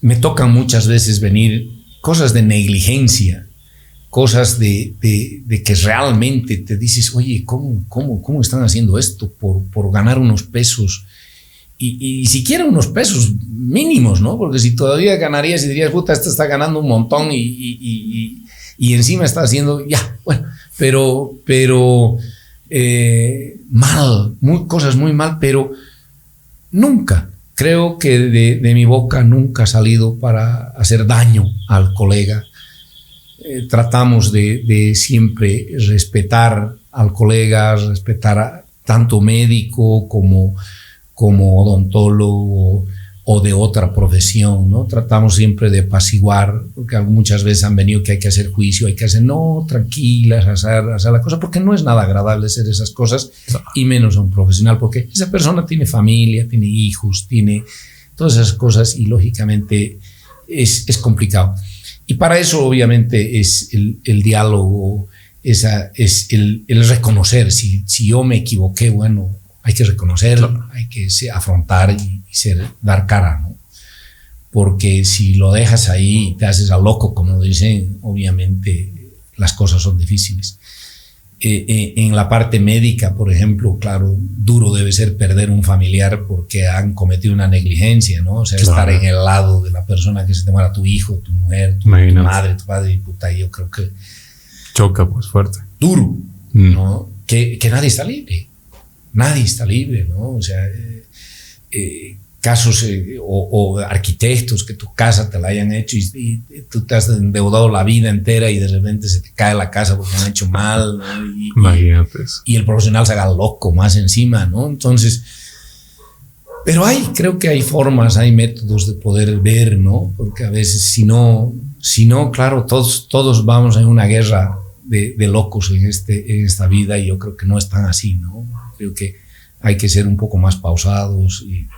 me tocan muchas veces venir cosas de negligencia, cosas de, de, que realmente te dices, oye, ¿cómo, cómo, cómo están haciendo esto por, por ganar unos pesos? Y, siquiera unos pesos mínimos, ¿no? Porque si todavía ganarías y dirías, puta, esta está ganando un montón y, encima está haciendo, ya, bueno, pero, pero eh, mal, cosas muy mal, pero nunca, creo que de, mi boca nunca ha salido para hacer daño al colega. Eh, tratamos de, de, siempre respetar al colega, respetar a tanto médico como como odontólogo o de otra profesión, ¿no? Tratamos siempre de apaciguar, porque muchas veces han venido que hay que hacer juicio, hay que hacer, no, tranquilas, hacer, hacer la cosa, porque no es nada agradable hacer esas cosas, y menos a un profesional, porque esa persona tiene familia, tiene hijos, tiene todas esas cosas, y lógicamente es, es complicado. Y para eso, obviamente, es el, el diálogo, esa, es el, el reconocer, si, si yo me equivoqué, bueno, hay que reconocerlo, hay que afrontar y, ser, dar cara, ¿no? Porque si lo dejas ahí y te haces a loco, como dicen, obviamente las cosas son difíciles. Eh, eh, en la parte médica, por ejemplo, claro, duro debe ser perder un familiar porque han cometido una negligencia, ¿no? O sea, estar en el lado de la persona que se te muera tu hijo, tu mujer, tu, madre, tu padre, y puta, yo creo que... Choca, pues fuerte. Duro, mm. ¿no? Que, que nadie está libre nadie está libre, ¿no? O sea, eh, casos o, arquitectos que tu casa te la hayan hecho y, tú te has endeudado la vida entera y de repente se te cae la casa porque han hecho mal, Y, y, el profesional se haga loco más encima, ¿no? Entonces, pero hay, creo que hay formas, hay métodos de poder ver, ¿no? Porque a veces si no, si no, claro, todos, todos vamos en una guerra de, locos en, este, en esta vida y yo creo que no es tan así, ¿no? Creo que hay que ser un poco más pausados y,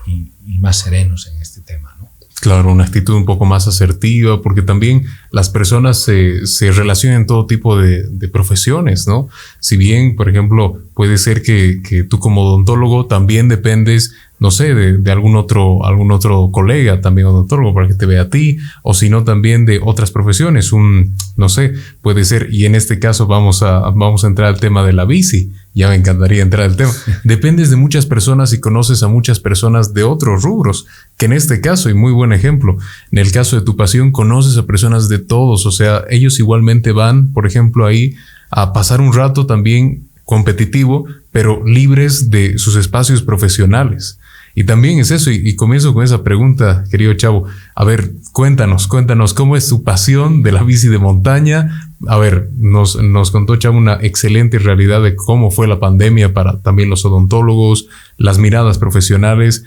más serenos en este tema, ¿no? Claro, una actitud un poco más asertiva, porque también las personas se, se relacionan en todo tipo de, de, profesiones, ¿no? Si bien, por ejemplo, puede ser que, que tú como odontólogo también dependes no sé, de, algún otro, algún otro colega también odontólogo para que te vea a ti, o si no también de otras profesiones, un, no sé, puede ser, y en este caso vamos a, vamos a entrar al tema de la bici, ya me encantaría entrar al tema, [LAUGHS] dependes de muchas personas y conoces a muchas personas de otros rubros, que en este caso, y muy buen ejemplo, en el caso de tu pasión, conoces a personas de todos, o sea, ellos igualmente van, por ejemplo, ahí a pasar un rato también competitivo, pero libres de sus espacios profesionales. Y también es eso, y, comienzo con esa pregunta, querido Chavo. A ver, cuéntanos, cuéntanos, ¿cómo es tu pasión de la bici de montaña? A ver, nos, nos contó Chavo una excelente realidad de cómo fue la pandemia para también los odontólogos, las miradas profesionales.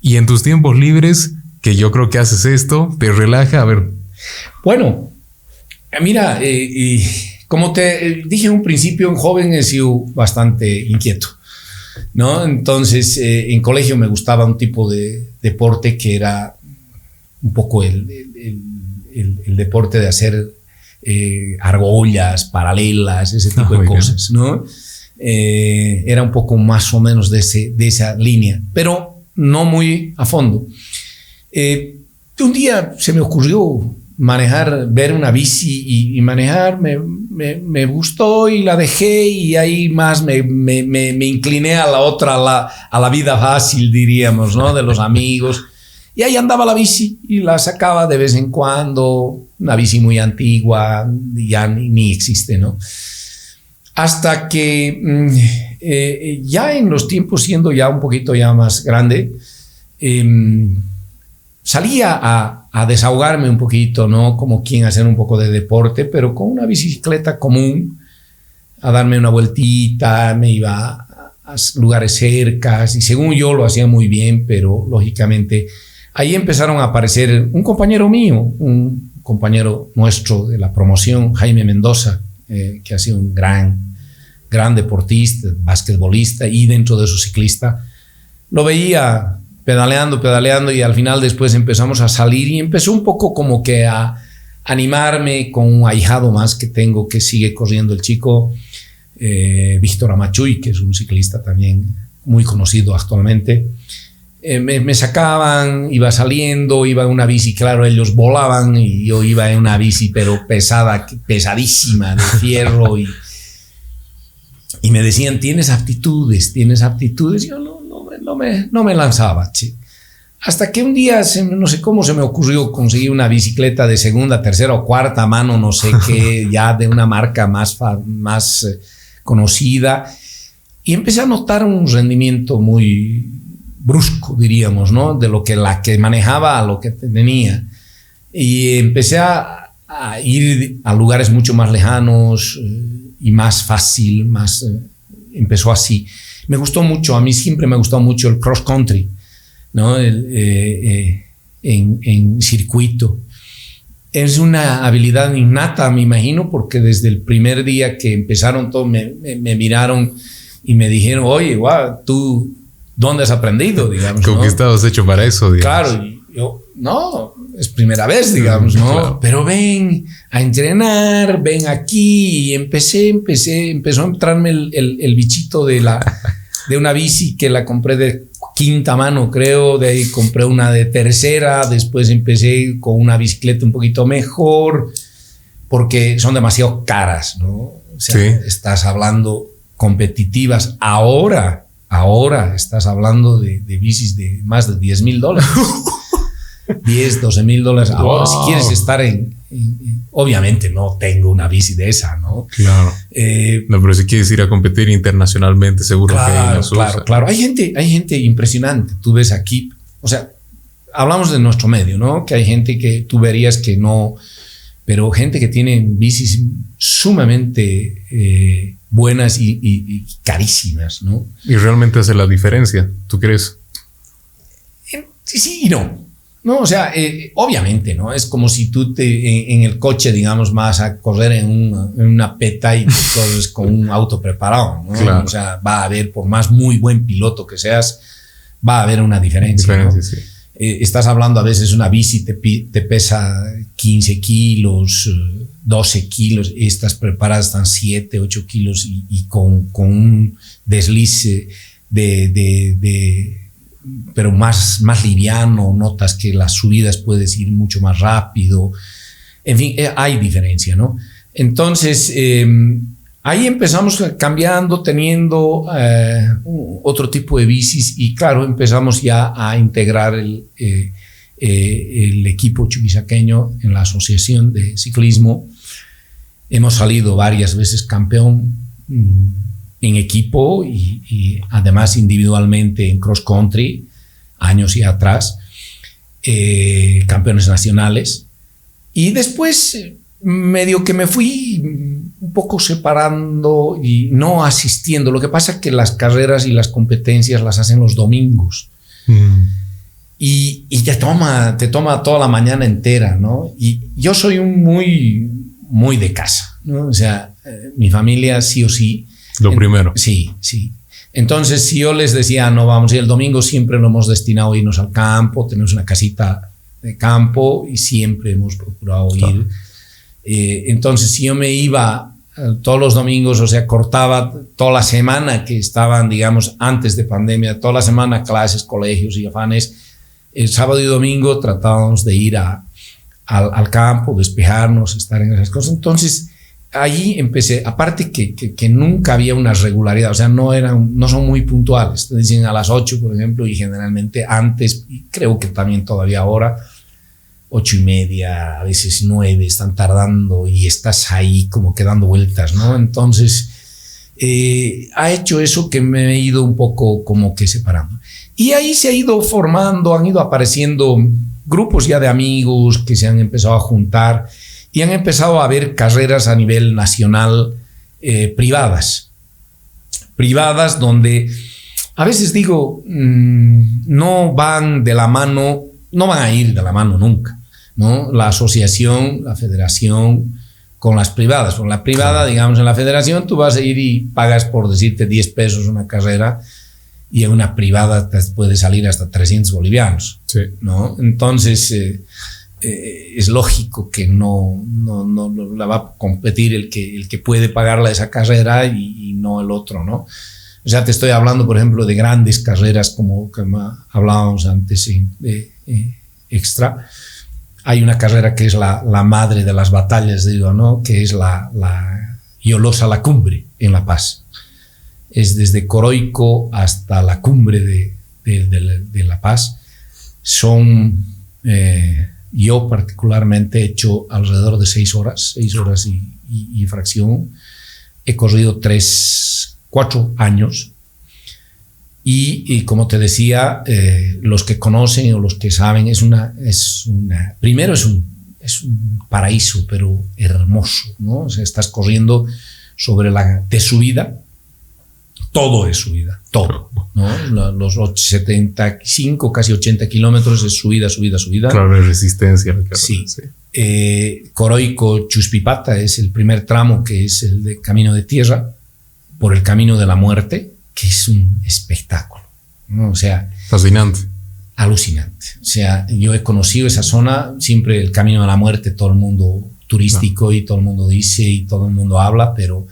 Y en tus tiempos libres, que yo creo que haces esto, te relaja, a ver. Bueno, mira, eh, como te dije en un principio, en joven he sido bastante inquieto. ¿no? Entonces, eh, en colegio me gustaba un tipo de deporte que era un poco el, deporte de hacer eh, argollas, paralelas, ese tipo de cosas, ¿no? Eh, era un poco más o menos de, ese, de esa línea, pero no muy a fondo. un día se me ocurrió manejar, ver una bici y, manejar, me, me, gustó y la dejé y ahí más me, me incliné a la otra, a la, a la, vida fácil, diríamos, ¿no? De los amigos. Y ahí andaba la bici y la sacaba de vez en cuando, una bici muy antigua, ya ni, existe, ¿no? Hasta que mm, eh, ya en los tiempos, siendo ya un poquito ya más grande, em, salía a, a desahogarme un poquito, ¿no? Como quien hacer un poco de deporte, pero con una bicicleta común, a darme una vueltita, me iba a, lugares cercas y según yo lo hacía muy bien, pero lógicamente ahí empezaron a aparecer un compañero mío, un compañero nuestro de la promoción, Jaime Mendoza, eh, que ha sido un gran, gran deportista, basquetbolista y dentro de su ciclista. Lo veía pedaleando, pedaleando y al final después empezamos a salir y empezó un poco como que a animarme con un ahijado más que tengo que sigue corriendo el chico, eh, Víctor Amachuy, que es un ciclista también muy conocido actualmente. Eh, me, sacaban, iba saliendo, iba en una bici, claro, ellos volaban y yo iba en una bici, pero pesada, pesadísima, de fierro y, y me decían, tienes aptitudes, tienes aptitudes. Yo no, no me, no me lanzaba, Hasta que un día, no sé cómo se me ocurrió conseguir una bicicleta de segunda, tercera o cuarta mano, no sé [LAUGHS] qué, ya de una marca más, más eh, conocida. Y empecé a notar un rendimiento muy brusco, diríamos, ¿no? De lo que la que manejaba a lo que tenía. Y empecé a, ir a lugares mucho más lejanos eh, y más fácil, más... Eh, empezó así me gustó mucho, a mí siempre me gustó mucho el cross country, ¿no? Eh, en, circuito. Es una habilidad innata, me imagino, porque desde el primer día que empezaron todos me, miraron y me dijeron, oye, guau, tú, ¿dónde has aprendido? Digamos, ¿Con qué estabas hecho para eso? Claro, yo, no, es primera vez, digamos, ¿no? Pero ven a entrenar, ven aquí y empecé, empecé, empezó a entrarme el, el bichito de la, [LAUGHS] de una bici que la compré de quinta mano, creo, de ahí compré una de tercera, después empecé con una bicicleta un poquito mejor, porque son demasiado caras, ¿no? O sea, estás hablando competitivas. Ahora, ahora estás hablando de, bicis de más de 10 mil dólares. [LAUGHS] 10, 12 mil dólares. Ahora, si quieres estar en, obviamente no tengo una bici de esa, ¿no? Claro. Eh, no, pero si quieres ir a competir internacionalmente, seguro que hay Claro, claro. Hay gente, hay gente impresionante. Tú ves aquí, o sea, hablamos de nuestro medio, ¿no? Que hay gente que tú verías que no, pero gente que tiene bicis sumamente eh, buenas y, carísimas, ¿no? Y realmente hace la diferencia, ¿tú crees? Sí, sí y no. No, o sea, eh, obviamente, ¿no? Es como si tú te, en, el coche, digamos, vas a correr en, una peta y te corres con un auto preparado, ¿no? O sea, va a haber, por más muy buen piloto que seas, va a haber una diferencia. Eh, estás hablando a veces una bici te, te pesa 15 kilos, 12 kilos, estas preparadas están 7, 8 kilos y, con, un deslice de pero más, más liviano, notas que las subidas puedes ir mucho más rápido. En fin, eh, hay diferencia, ¿no? Entonces, em, ahí empezamos cambiando, teniendo eh, otro tipo de bicis y claro, empezamos ya a integrar el, eh, el equipo chuquisaqueño en la asociación de ciclismo. Hemos salido varias veces campeón mm, en equipo y, además individualmente en cross country, años y atrás, eh, campeones nacionales. Y después medio que me fui un poco separando y no asistiendo. Lo que pasa es que las carreras y las competencias las hacen los domingos. Mm. Y, y, te, toma, te toma toda la mañana entera, ¿no? Y yo soy un muy, muy de casa, ¿no? O sea, eh, mi familia sí o sí lo primero. Sí, sí. Entonces, si yo les decía, no vamos ir el domingo, siempre lo hemos destinado a irnos al campo, tenemos una casita de campo y siempre hemos procurado ir. Eh, entonces, si yo me iba eh, todos los domingos, o sea, cortaba toda la semana que estaban, digamos, antes de pandemia, toda la semana clases, colegios y afanes, el sábado y domingo tratábamos de ir a, al, al campo, despejarnos, estar en esas cosas. Entonces, ahí empecé, aparte que, que, nunca había una regularidad, o sea, no, eran, no son muy puntuales, dicen a las 8, por ejemplo, y generalmente antes, y creo que también todavía ahora, ocho y media, a veces nueve, están tardando y estás ahí como que dando vueltas, ¿no? Entonces, eh, ha hecho eso que me he ido un poco como que separando. Y ahí se ha ido formando, han ido apareciendo grupos ya de amigos que se han empezado a juntar y han empezado a haber carreras a nivel nacional eh, privadas. Privadas donde a veces digo, mm, no van de la mano, no van a ir de la mano nunca, ¿no? La asociación, la federación con las privadas. Con la privada, digamos, en la federación, tú vas a ir y pagas por decirte 10 pesos una carrera y en una privada te puede salir hasta 300 bolivianos, ¿no? Entonces, eh, eh, es lógico que no, no, no, la va a competir el que, el que puede pagarla esa carrera y, no el otro, ¿no? Sea, te estoy hablando, por ejemplo, de grandes carreras como, hablábamos antes de, Extra. Hay una carrera que es la, la, madre de las batallas, digo, ¿no? Que es la, la Yolosa La Cumbre en La Paz. Es desde Coroico hasta la cumbre de, de, de La Paz. Son... Eh, yo particularmente he hecho alrededor de seis horas, seis horas y, fracción. He corrido tres, cuatro años. Y, como te decía, eh, los que conocen o los que saben, es una, es una primero es un, es un paraíso, pero hermoso, ¿no? O sea, estás corriendo sobre la de subida, todo es subida, todo. ¿no? Los 75, casi 80 kilómetros es subida, subida, subida. Claro, es resistencia. Sí. Eh, Coroico Chuspipata es el primer tramo que es el de camino de tierra por el camino de la muerte, que es un espectáculo. ¿no? O sea, fascinante. Alucinante. O sea, yo he conocido esa zona, siempre el camino de la muerte, todo el mundo turístico y todo el mundo dice y todo el mundo habla, pero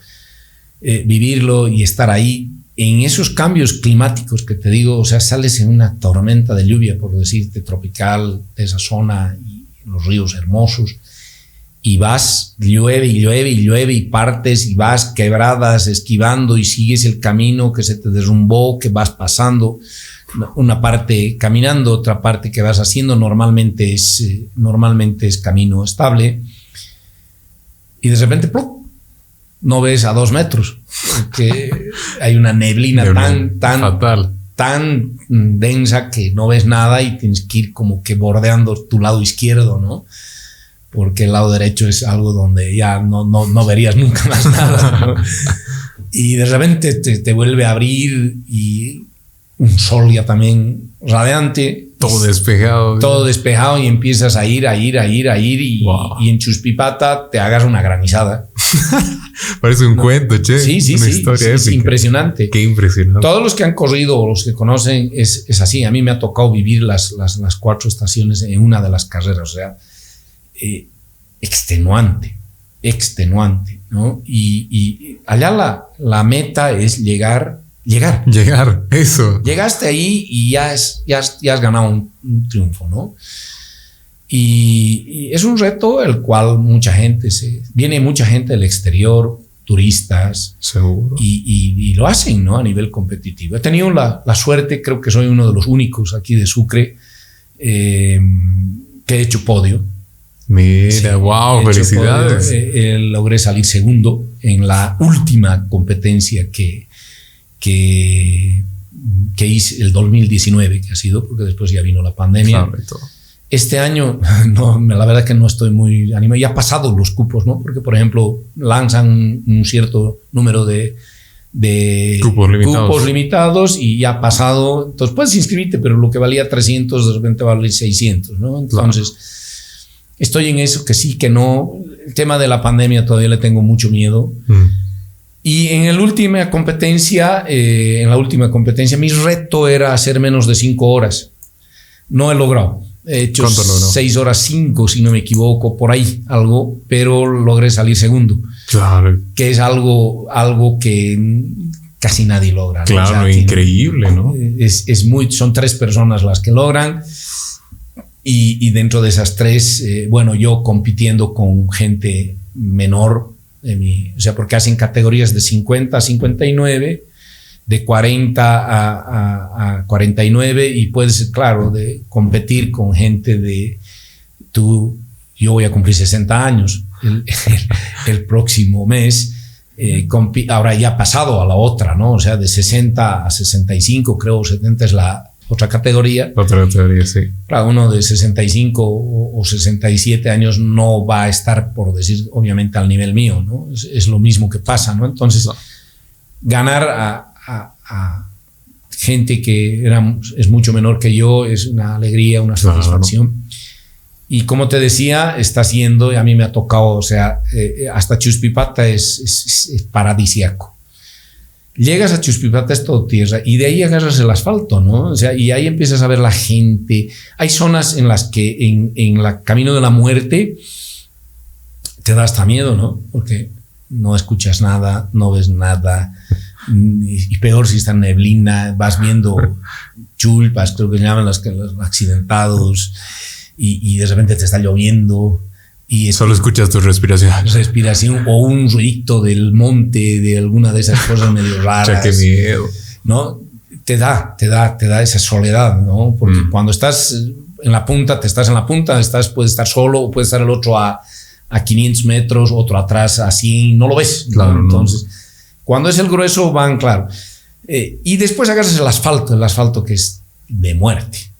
eh, vivirlo y estar ahí en esos cambios climáticos que te digo, o sea, sales en una tormenta de lluvia, por decirte, tropical de esa zona, y los ríos hermosos, y vas, llueve y llueve y llueve y partes y vas quebradas, esquivando y sigues el camino que se te derrumbó, que vas pasando, una parte caminando, otra parte que vas haciendo, normalmente es, eh, normalmente es camino estable. y de repente no ves a dos metros, porque hay una neblina, tan, tan, tan densa que no ves nada y tienes que ir como que bordeando tu lado izquierdo, ¿no? Porque el lado derecho es algo donde ya no, no, no verías nunca más [LAUGHS] nada. y de repente te, te, vuelve a abrir y un sol ya también radiante. Todo despejado. Todo despejado y empiezas a ir, a ir, a ir, a ir y, y en Chuspipata te hagas una granizada. [LAUGHS] Parece un cuento, che. Sí, sí, sí. es impresionante. Qué impresionante. Todos los que han corrido o los que conocen es, es así. A mí me ha tocado vivir las, las, las, cuatro estaciones en una de las carreras. O sea, eh, extenuante, extenuante, ¿no? Y, y allá la, la meta es llegar llegar. Llegar, eso. Llegaste ahí y ya, es, ya, has, ya has ganado un, triunfo, ¿no? Y, es un reto el cual mucha gente se. Viene mucha gente del exterior, turistas. Seguro. Y, lo hacen, ¿no? A nivel competitivo. He tenido la, la, suerte, creo que soy uno de los únicos aquí de Sucre eh, que he hecho podio. Mira, wow, felicidades. Eh, eh, logré salir segundo en la última competencia que, que, que hice el 2019, que ha sido, porque después ya vino la pandemia. Este año, [LAUGHS] no, la verdad que no estoy muy animado. Ya ha pasado los cupos, ¿no? Porque, por ejemplo, lanzan un cierto número de, de cupos, limitados. cupos limitados y ya ha pasado. Entonces puedes inscribirte, pero lo que valía 300 de repente vale 600, ¿no? Entonces, estoy en eso, que sí, que no. El tema de la pandemia todavía le tengo mucho miedo. Mm. Y en la última competencia, eh, en la última competencia, mi reto era hacer menos de cinco horas. No he logrado. He hecho seis horas cinco, si no me equivoco, por ahí algo, pero logré salir segundo. Claro. Que es algo, algo que casi nadie logra. Claro, increíble, ¿no? Es, es, muy, son tres personas las que logran. Y, y dentro de esas tres, eh, bueno, yo compitiendo con gente menor, o sea, porque hacen categorías de 50 a 59, de 40 a, a, 49 y puedes, claro, de competir con gente de tú, yo voy a cumplir 60 años el, próximo mes. Eh, ahora ya ha pasado a la otra, ¿no? O sea, de 60 a 65, creo, 70 es la, otra categoría. Otra categoría, sí. Claro, uno de 65 o, 67 años no va a estar, por decir, obviamente al nivel mío, ¿no? Es, lo mismo que pasa, ¿no? Entonces, ganar a, gente que era, es mucho menor que yo es una alegría, una satisfacción. Y como te decía, está siendo, a mí me ha tocado, o sea, eh, hasta Chuspipata es, es, es paradisiaco llegas a Chuspipata es todo tierra y de ahí agarras el asfalto, ¿no? O sea, y ahí empiezas a ver la gente. Hay zonas en las que en, en el camino de la muerte te da hasta miedo, ¿no? Porque no escuchas nada, no ves nada. Y, peor si está en neblina, vas viendo chulpas, creo que llaman los, los accidentados, y, y de repente te está lloviendo y Solo escuchas tu respiración. Respiración o un ruido del monte, de alguna de esas cosas medio [LAUGHS] raras. qué miedo. ¿No? Te da, te da, te da esa soledad, ¿no? Porque mm. cuando estás en la punta, te estás en la punta, estás, puedes estar solo puede estar el otro a, a 500 metros, otro atrás a 100, no lo ves. Claro, Entonces, cuando es el grueso, van, claro. Eh, y después agarras el asfalto, el asfalto que es de muerte.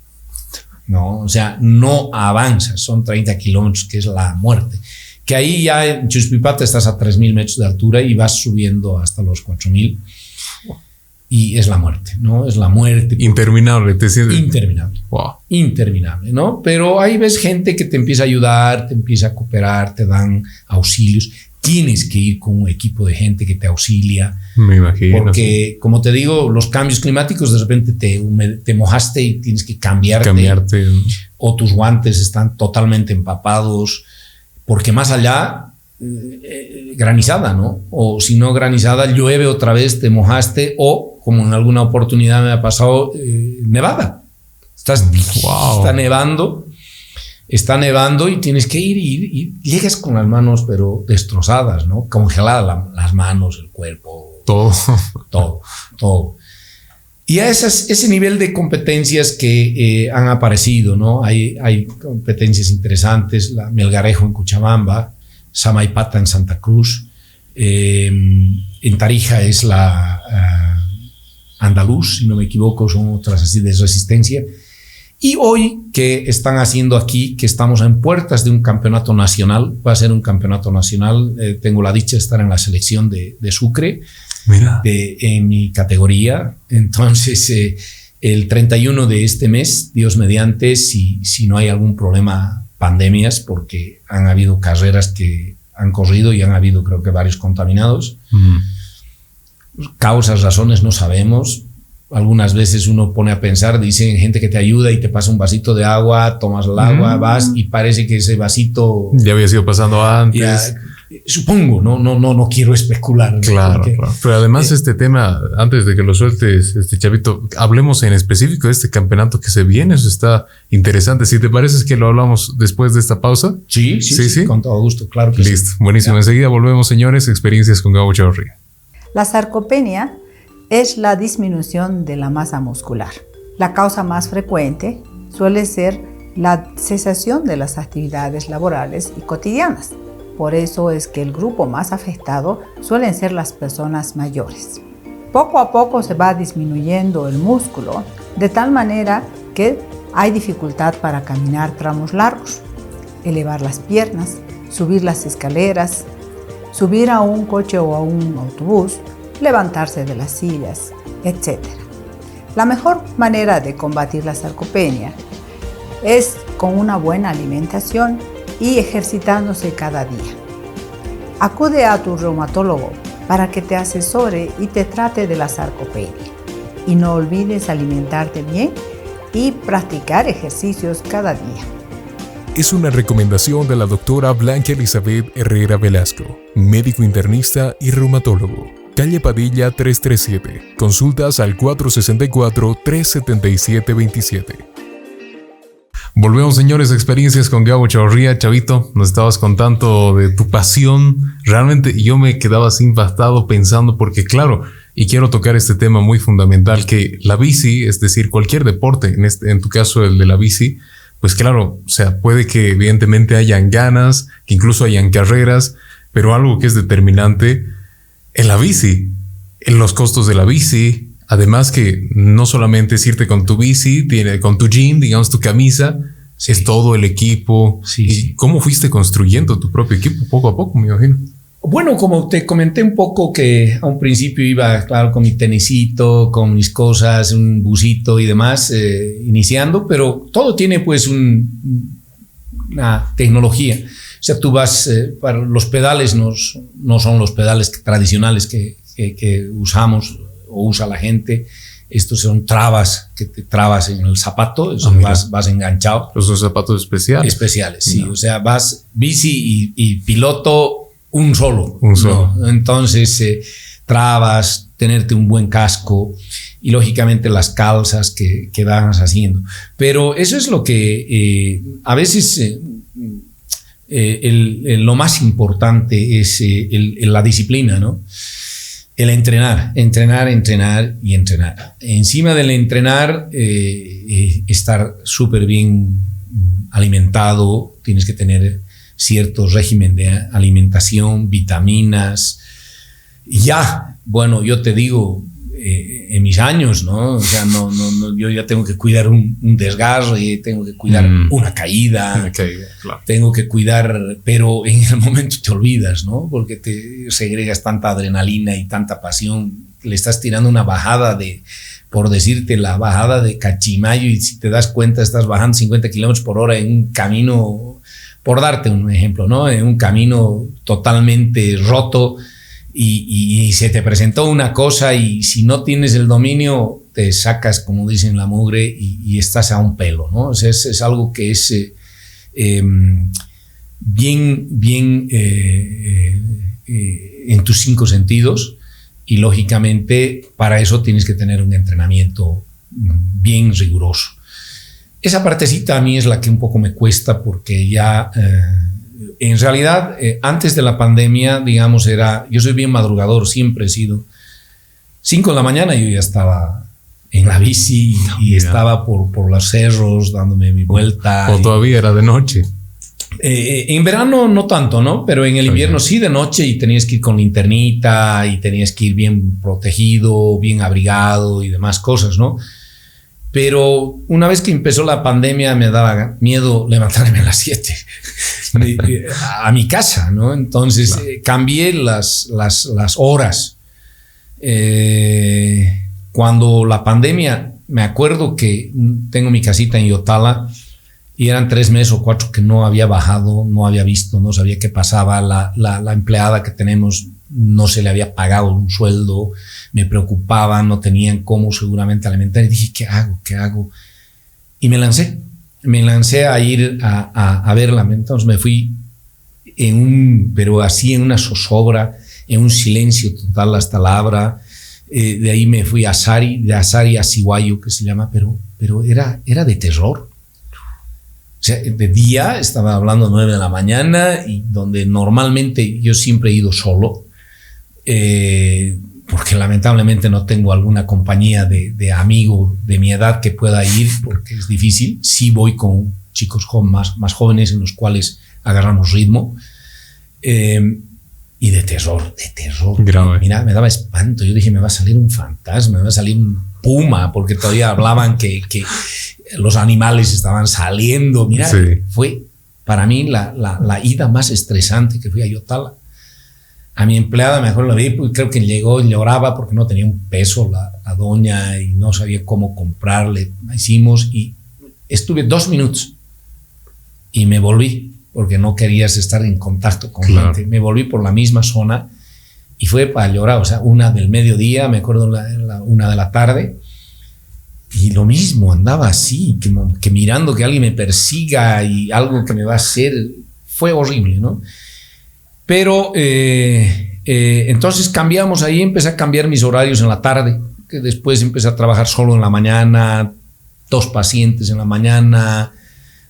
¿No? O sea, no avanzas, son 30 kilómetros, que es la muerte. Que ahí ya en Chuspipata estás a 3.000 metros de altura y vas subiendo hasta los 4.000 y es la muerte, ¿no? Es la muerte. Interminable, te sientes. Interminable. Wow. Interminable, ¿no? Pero ahí ves gente que te empieza a ayudar, te empieza a cooperar, te dan auxilios tienes que ir con un equipo de gente que te auxilia. Me imagino. Porque, como te digo, los cambios climáticos de repente te, te mojaste y tienes que cambiarte. Cambiarte. O tus guantes están totalmente empapados. Porque más allá, eh, granizada, ¿no? O si no granizada, llueve otra vez, te mojaste. O, como en alguna oportunidad me ha pasado, eh, nevada. Estás, Está nevando está nevando y tienes que ir y, llegas con las manos pero destrozadas, ¿no? Congeladas las manos, el cuerpo. Todo. Todo, todo. Y a ese nivel de competencias que eh, han aparecido, ¿no? Hay, hay competencias interesantes, la Melgarejo en Cuchabamba, Samaipata en Santa Cruz, en Tarija es la Andaluz, si no me equivoco, son otras así de resistencia. Y hoy que están haciendo aquí, que estamos en puertas de un campeonato nacional, va a ser un campeonato nacional, eh, tengo la dicha de estar en la selección de, Sucre, Mira. De, en mi categoría. Entonces, eh, el 31 de este mes, Dios mediante, si, si no hay algún problema, pandemias, porque han habido carreras que han corrido y han habido creo que varios contaminados. Causas, razones no sabemos, algunas veces uno pone a pensar, dicen gente que te ayuda y te pasa un vasito de agua, tomas el agua, vas y parece que ese vasito ya había sido pasando antes. supongo, no, no, no, no quiero especular. Claro, pero además este tema, antes de que lo sueltes, este chavito, hablemos en específico de este campeonato que se viene, eso está interesante. Si te parece que lo hablamos después de esta pausa. Sí, sí, sí, con todo gusto, claro que Listo, buenísimo. Enseguida volvemos, señores, experiencias con Gabo Chavarría. La sarcopenia es la disminución de la masa muscular. La causa más frecuente suele ser la cesación de las actividades laborales y cotidianas. Por eso es que el grupo más afectado suelen ser las personas mayores. Poco a poco se va disminuyendo el músculo de tal manera que hay dificultad para caminar tramos largos, elevar las piernas, subir las escaleras, subir a un coche o a un autobús levantarse de las sillas, etc. La mejor manera de combatir la sarcopenia es con una buena alimentación y ejercitándose cada día. Acude a tu reumatólogo para que te asesore y te trate de la sarcopenia. Y no olvides alimentarte bien y practicar ejercicios cada día. Es una recomendación de la doctora Blanca Elizabeth Herrera Velasco, médico internista y reumatólogo. Calle Padilla 337. Consultas al 464-377-27. Volvemos, señores, experiencias con Gabo Chavarría. Chavito, nos estabas contando de tu pasión. Realmente yo me quedaba así impactado pensando, porque claro, y quiero tocar este tema muy fundamental, que la bici, es decir, cualquier deporte, en, este, en tu caso el de la bici, pues claro, o sea, puede que evidentemente hayan ganas, que incluso hayan carreras, pero algo que es determinante en la bici, en los costos de la bici. Además que no solamente es irte con tu bici, tiene con tu jean, digamos tu camisa, es todo el equipo. Sí, ¿Cómo fuiste construyendo tu propio equipo poco a poco, me imagino? Bueno, como te comenté un poco que a un principio iba, claro, con mi tenisito, con mis cosas, un busito y demás, eh, iniciando, pero todo tiene pues una tecnología. O sea, tú vas, eh, para los pedales no, no son los pedales tradicionales que, que, usamos o usa la gente. Estos son trabas que te trabas en el zapato, eso ah, vas, vas enganchado. Los son zapatos especiales. Especiales, sí. O sea, vas bici y, piloto un solo. Un solo. Entonces, eh, trabas, tenerte un buen casco y lógicamente las calzas que, que vas haciendo. Pero eso es lo que eh, a veces eh, lo más importante es eh, la disciplina, ¿no? El entrenar, entrenar, entrenar y entrenar. Encima del entrenar, eh, estar súper bien alimentado, tienes que tener cierto régimen de alimentación, vitaminas. Ya, bueno, yo te digo, eh, en mis años, ¿no? O sea, no, no, yo ya tengo que cuidar un, desgarre, tengo que cuidar mm. una caída, [LAUGHS] tengo que cuidar, pero en el momento te olvidas, ¿no? Porque te segregas tanta adrenalina y tanta pasión, le estás tirando una bajada de, por decirte, la bajada de Cachimayo y si te das cuenta estás bajando 50 kilómetros por hora en un camino, por darte un ejemplo, ¿no? En un camino totalmente roto y, se te presentó una cosa y si no tienes el dominio, te sacas, como dicen, la mugre y, estás a un pelo, ¿no? Sea, es, algo que es eh, em, bien, bien eh, eh, en tus cinco sentidos y lógicamente para eso tienes que tener un entrenamiento bien riguroso. Esa partecita a mí es la que un poco me cuesta porque ya en realidad, eh, antes de la pandemia, digamos, era, yo soy bien madrugador, siempre he sido. Cinco de la mañana yo ya estaba en la bici y estaba por, por los cerros dándome mi vuelta. O todavía era de noche. Eh, en verano no tanto, ¿no? Pero en el invierno sí de noche y tenías que ir con linternita y tenías que ir bien protegido, bien abrigado y demás cosas, ¿no? Pero una vez que empezó la pandemia me daba miedo levantarme a las 7 [LAUGHS] a mi casa, ¿no? Entonces eh, cambié las, las, las horas. Eh, cuando la pandemia, me acuerdo que tengo mi casita en Yotala y eran tres meses o cuatro que no había bajado, no había visto, no sabía qué pasaba. La, la, empleada que tenemos no se le había pagado un sueldo, me preocupaba, no tenían cómo seguramente alimentar. Y dije, ¿qué hago? ¿Qué hago? Y me lancé, me lancé a ir a, a, verla. Entonces me fui en un, pero así en una zozobra, en un silencio total hasta la abra. Eh, de ahí me fui a Sari, de Asari a Siwayo, que se llama, pero, pero era, era de terror sea, de día estaba hablando a 9 de la mañana y donde normalmente yo siempre he ido solo, eh, porque lamentablemente no tengo alguna compañía de, de, amigo de mi edad que pueda ir, porque es difícil. Sí voy con chicos más, más jóvenes en los cuales agarramos ritmo. Eh, y de terror, de terror. Mira, me daba espanto. Yo dije, me va a salir un fantasma, me va a salir un puma, porque todavía hablaban que, que los animales estaban saliendo. Mira, fue para mí la, la, ida más estresante que fui a Yotala. A mi empleada mejor la vi, porque creo que llegó y lloraba porque no tenía un peso la, la doña y no sabía cómo comprarle. Hicimos y estuve dos minutos y me volví porque no querías estar en contacto con gente. Me volví por la misma zona y fue para llorar, o sea, una del mediodía, me acuerdo la, una de la tarde, y lo mismo, andaba así, que, que, mirando que alguien me persiga y algo que me va a hacer, fue horrible, ¿no? Pero eh, eh, entonces cambiamos ahí, empecé a cambiar mis horarios en la tarde, que después empecé a trabajar solo en la mañana, dos pacientes en la mañana,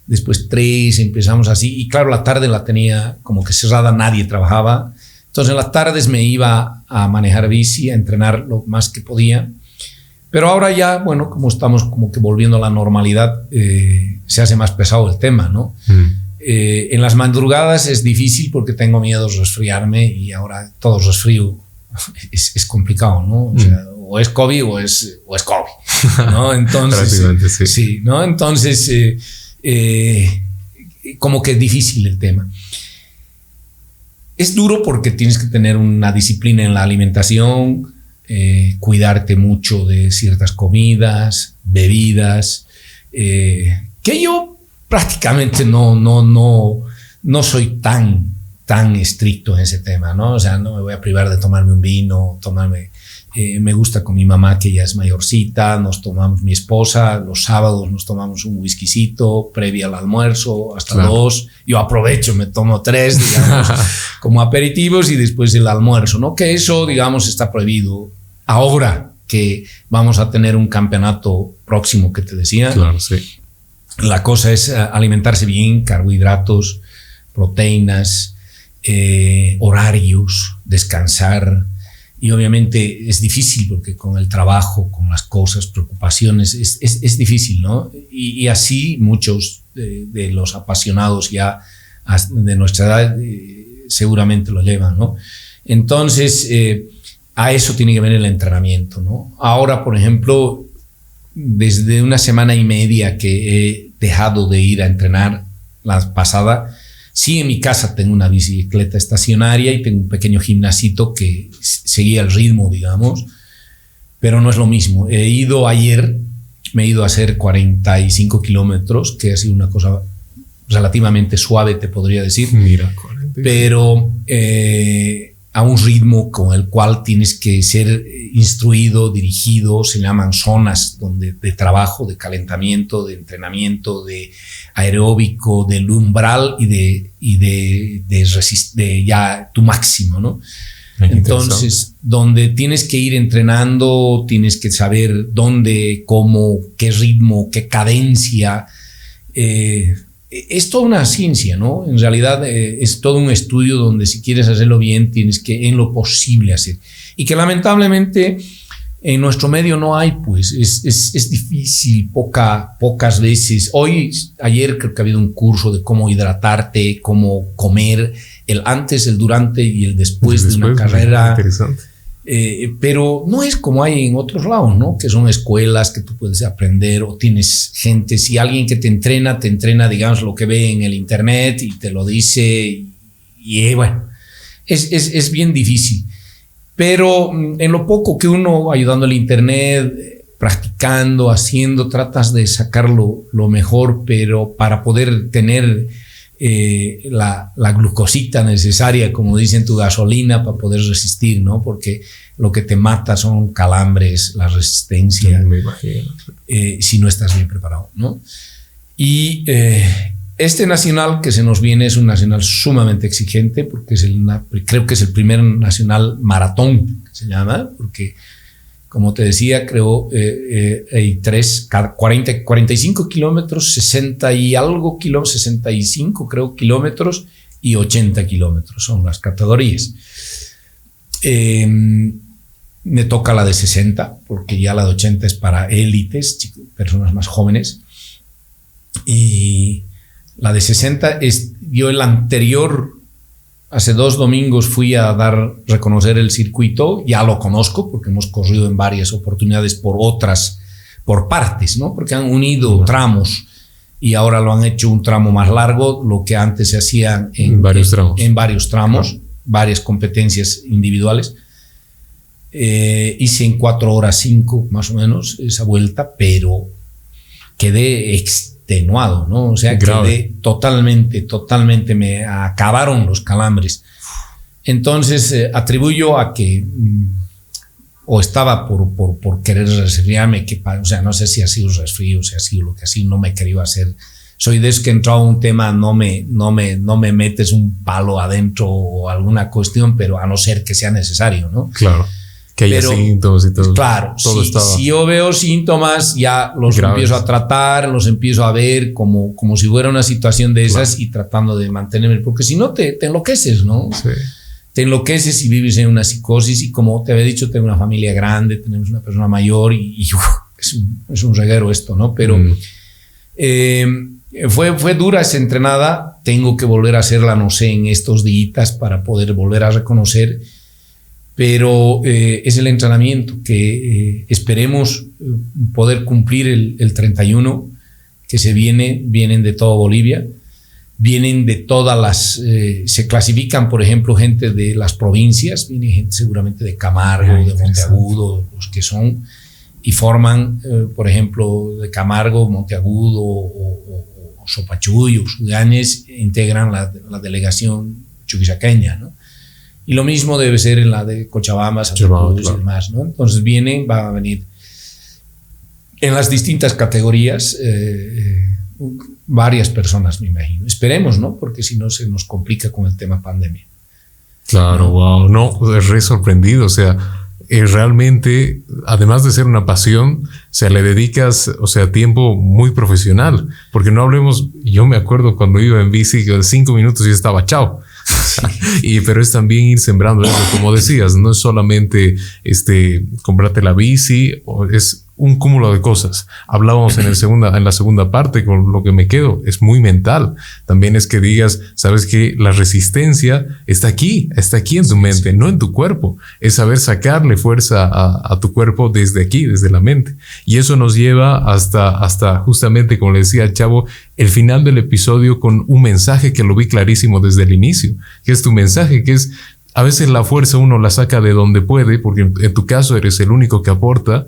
después tres, empezamos así, y claro, la tarde la tenía como que cerrada, nadie trabajaba. Entonces en las tardes me iba a manejar bici, a entrenar lo más que podía. Pero ahora ya, bueno, como estamos como que volviendo a la normalidad, eh, se hace más pesado el tema, ¿no? Mm. Eh, en las madrugadas es difícil porque tengo miedo de resfriarme y ahora todo resfrío [LAUGHS] es, es complicado, ¿no? O, sea, mm. o, es COVID o es, o es COVID, ¿no? [LAUGHS] Entonces, sí. sí. ¿no? Entonces, eh, eh, como que es difícil el tema. Es duro porque tienes que tener una disciplina en la alimentación, eh, cuidarte mucho de ciertas comidas, bebidas, eh, que yo prácticamente no, no, no, no soy tan, tan estricto en ese tema, ¿no? O sea, no me voy a privar de tomarme un vino, tomarme eh, me gusta con mi mamá que ya es mayorcita, nos tomamos mi esposa, los sábados nos tomamos un whiskycito previo al almuerzo, hasta dos. Yo aprovecho, me tomo tres, digamos, [LAUGHS] como aperitivos y después el almuerzo, ¿no? Que eso, digamos, está prohibido ahora que vamos a tener un campeonato próximo que te decía. Claro, sí. La cosa es eh, alimentarse bien, carbohidratos, proteínas, eh, horarios, descansar, y obviamente es difícil porque con el trabajo, con las cosas, preocupaciones, es, es, difícil, ¿no? Y, así muchos de, los apasionados ya de nuestra edad eh, seguramente lo llevan, ¿no? Entonces, a eso tiene que ver el entrenamiento, ¿no? Ahora, por ejemplo, desde una semana y media que he dejado de ir a entrenar, la pasada, Sí, en mi casa tengo una bicicleta estacionaria y tengo un pequeño gimnasito que seguía el ritmo, digamos, pero no es lo mismo. He ido ayer, me he ido a hacer 45 kilómetros, que ha sido una cosa relativamente suave, te podría decir. Mira, pero eh, a un ritmo con el cual tienes que ser eh, instruido, dirigido, se llaman zonas donde, de trabajo, de calentamiento, de entrenamiento, de aeróbico, del umbral y de, y de, de, ya tu máximo, ¿no? Entonces, donde tienes que ir entrenando, tienes que saber dónde, cómo, qué ritmo, qué cadencia. Eh, es toda una ciencia, ¿no? En realidad eh, es todo un estudio donde si quieres hacerlo bien tienes que en lo posible hacer. Y que lamentablemente En nuestro medio no hay, pues es, es, es, difícil, poca, pocas veces. Hoy, ayer creo que ha habido un curso de cómo hidratarte, cómo comer, el antes, el durante y el después, de una carrera. Interesante. Eh, pero no es como hay en otros lados, ¿no? Que son escuelas que tú puedes aprender o tienes gente, si alguien que te entrena, te entrena, digamos, lo que ve en el internet y te lo dice y, eh, bueno, es, es, es, bien difícil. Pero mm, en lo poco que uno ayudando al internet, practicando, haciendo, tratas de sacarlo lo mejor, pero para poder tener eh, la, la, glucosita necesaria, como dicen tu gasolina, para poder resistir, ¿no? Porque lo que te mata son calambres, la resistencia, me imagino. Eh, si no estás bien preparado, ¿no? Y eh, este nacional que se nos viene es un nacional sumamente exigente, porque es el, creo que es el primer nacional maratón, que se llama, porque como te decía, creo, eh, eh, tres, 40, 45 kilómetros, 60 y algo kilómetros, 65 creo kilómetros y 80 kilómetros son las categorías. Em, me toca la de 60, porque ya la de 80 es para élites, personas más jóvenes. Y la de 60 es, yo el anterior Hace dos domingos fui a dar, reconocer el circuito, ya lo conozco porque hemos corrido en varias oportunidades por otras, por partes, ¿no? Porque han unido tramos y ahora lo han hecho un tramo más largo, lo que antes se hacía en, varios tramos, en varios tramos varias competencias individuales. Eh, hice en cuatro horas cinco más o menos esa vuelta, pero quedé extenuado, ¿no? O sea, quedé totalmente, totalmente, me acabaron los calambres. Entonces, eh, atribuyo a que mm, o estaba por, por, por querer resfriarme, que, o sea, no sé si ha sido resfrío, si ha sido lo que así, no me quería hacer. Soy de eso que entrado a un tema, no me, no, me, no me metes un palo adentro o alguna cuestión, pero a no ser que sea necesario, ¿no? Claro que haya síntomas y todo. Claro, todo si, si, yo veo síntomas, ya los empiezo a tratar, los empiezo a ver como, como si fuera una situación de esas y tratando de mantenerme, porque si no te, te enloqueces, ¿no? Sí. Te enloqueces y vives en una psicosis y como te había dicho, tengo una familia grande, tenemos una persona mayor y, es, un, es, un, reguero esto, ¿no? Pero mm. eh, fue, fue dura esa entrenada, tengo que volver a hacerla, no sé, en estos días para poder volver a reconocer pero eh, es el entrenamiento que eh, esperemos eh, poder cumplir el, el, 31 que se viene, vienen de toda Bolivia, vienen de todas las, se clasifican, por ejemplo, gente de las provincias, viene gente seguramente de Camargo, de Monteagudo, los que son, y forman, por ejemplo, de Camargo, Monteagudo o, o, o Sudanes, integran la, la delegación chuquisaqueña, ¿no? Y lo mismo debe ser en la de Cochabamba, Santa Cruz y demás, ¿no? Entonces vienen, van a venir en las distintas categorías eh, varias personas, me imagino. Esperemos, ¿no? Porque si no se nos complica con el tema pandemia. Claro, wow. No, es re sorprendido. O sea, es realmente, además de ser una pasión, o sea, le dedicas, o sea, tiempo muy profesional. Porque no hablemos, yo me acuerdo cuando iba en bici, cinco minutos y estaba chao. [LAUGHS] y, pero es también ir sembrando eso, como decías, no es solamente este, comprarte la bici, es un cúmulo de cosas. Hablábamos en, el segunda, en la segunda parte con lo que me quedo, es muy mental. También es que digas, sabes que la resistencia está aquí, está aquí en tu mente, no en tu cuerpo. Es saber sacarle fuerza a, tu cuerpo desde aquí, desde la mente. Y eso nos lleva hasta, hasta justamente, como le decía Chavo, el final del episodio con un mensaje que lo vi clarísimo desde el inicio, que es tu mensaje, que es a veces la fuerza uno la saca de donde puede, porque en tu caso eres el único que aporta,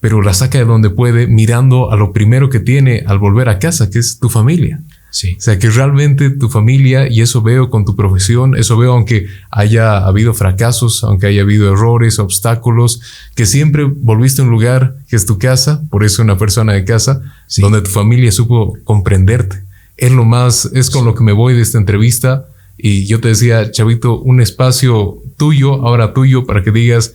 pero la saca de donde puede mirando a lo primero que tiene al volver a casa, que es tu familia. Sí. O sea, que realmente tu familia, y eso veo con tu profesión, eso veo aunque haya habido fracasos, aunque haya habido errores, obstáculos, que siempre volviste a un lugar que es tu casa, por eso una persona de casa, donde tu familia supo comprenderte. Es lo más, es con lo que me voy de esta entrevista. Y yo te decía, Chavito, un espacio tuyo, ahora tuyo, para que digas,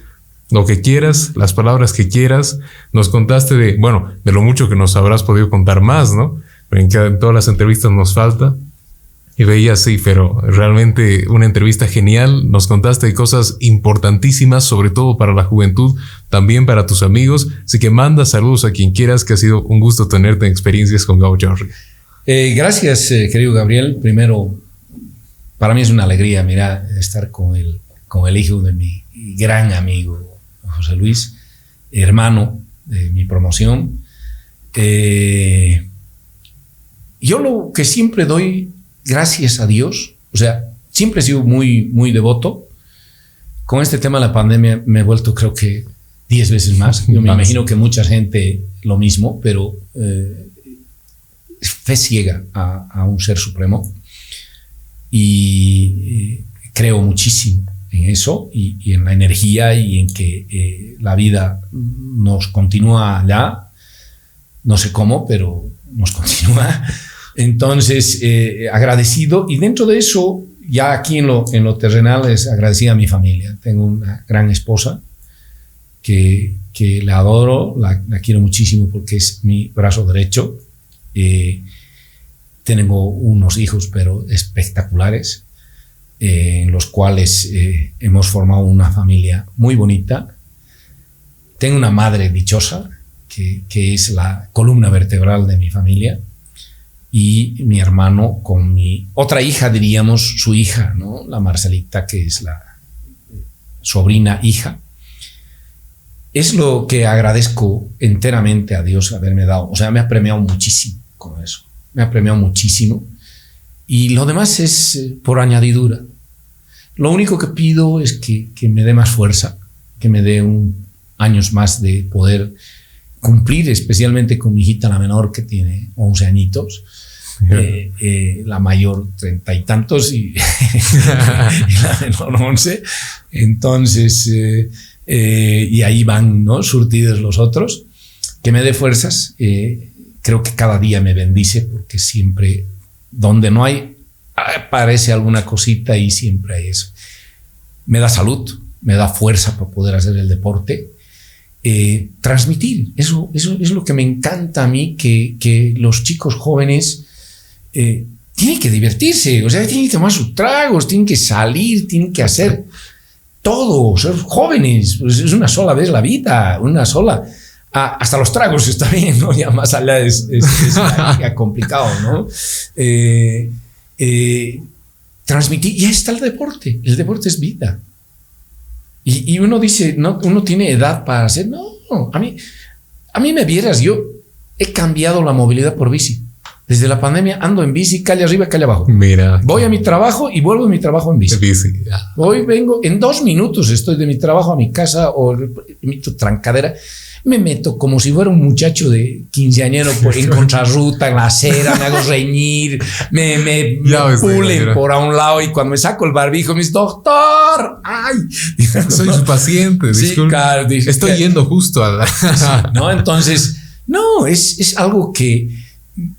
lo que quieras, las palabras que quieras. Nos contaste de, bueno, de lo mucho que nos habrás podido contar más, ¿no? En, en todas las entrevistas nos falta. Y veía, sí, pero realmente una entrevista genial. Nos contaste cosas importantísimas, sobre todo para la juventud, también para tus amigos. Así que manda saludos a quien quieras, que ha sido un gusto tenerte en experiencias con Gabo Jorge. Eh, gracias, eh, querido Gabriel. Primero, para mí es una alegría, mira, estar con el, con el hijo de mi gran amigo, José Luis, hermano de mi promoción. Eh, yo lo que siempre doy gracias a Dios, o sea, siempre he sido muy, muy devoto. Con este tema de la pandemia me he vuelto creo que 10 veces más. Yo me imagino que mucha gente lo mismo, pero eh, fe ciega a, un ser supremo y eh, creo muchísimo en eso y, en la energía y en que eh, la vida nos continúa allá. No sé cómo, pero nos continúa. Entonces, agradecido y dentro de eso, ya aquí en lo, en lo terrenal, es agradecida a mi familia. Tengo una gran esposa que, que la adoro, la, quiero muchísimo porque es mi brazo derecho. Eh, tengo unos hijos, pero espectaculares, eh, en los cuales eh, hemos formado una familia muy bonita. Tengo una madre dichosa, que, que, es la columna vertebral de mi familia, y mi hermano con mi otra hija, diríamos su hija, ¿no? la Marcelita, que es la sobrina hija es lo que agradezco enteramente a Dios haberme dado. O sea, me ha premiado muchísimo con eso. Me ha premiado muchísimo. Y lo demás es eh, por añadidura. Lo único que pido es que, me dé más fuerza, que me dé un, años más de poder cumplir, especialmente con mi hijita la menor que tiene 11 añitos. Eh, eh, la mayor treinta y tantos y, [LAUGHS] la menor 11. Entonces, eh, y ahí van ¿no? surtidos los otros. Que me dé fuerzas. Creo que cada día me bendice porque siempre, donde no hay, aparece alguna cosita y siempre hay eso. Me da salud, me da fuerza para poder hacer el deporte. Eh, transmitir, eso, eso es lo que me encanta a mí, que, que los chicos jóvenes tienen que divertirse, o sea, tienen que tomar sus tragos, tienen que salir, tienen que hacer todos, ser jóvenes, pues es una sola vez la vida, una sola. Ah, hasta los tragos está bien, ¿no? [LAUGHS] Ya más allá es, es, [LAUGHS] complicado, ¿no? Eh, eh, transmitir, y ahí está el deporte, el deporte es vida. Y, y, uno dice, no, uno tiene edad para hacer, no, a mí, a mí me vieras, yo he cambiado la movilidad por bici. Desde la pandemia ando en bici, calle arriba, calle abajo. Mira. Voy a mi trabajo y vuelvo a mi trabajo en bici. bici Hoy vengo, en dos minutos estoy de mi trabajo a mi casa o mi trancadera. Me meto como si fuera un muchacho de quinceañero [LAUGHS] por, en contrarruta, en la acera, me hago reñir, me, me, pulen por a un lado y cuando me saco el barbijo me dice, doctor, ay. [LAUGHS] Soy su paciente, sí, claro, Estoy yendo justo a la... ¿no? Entonces, no, es, es algo que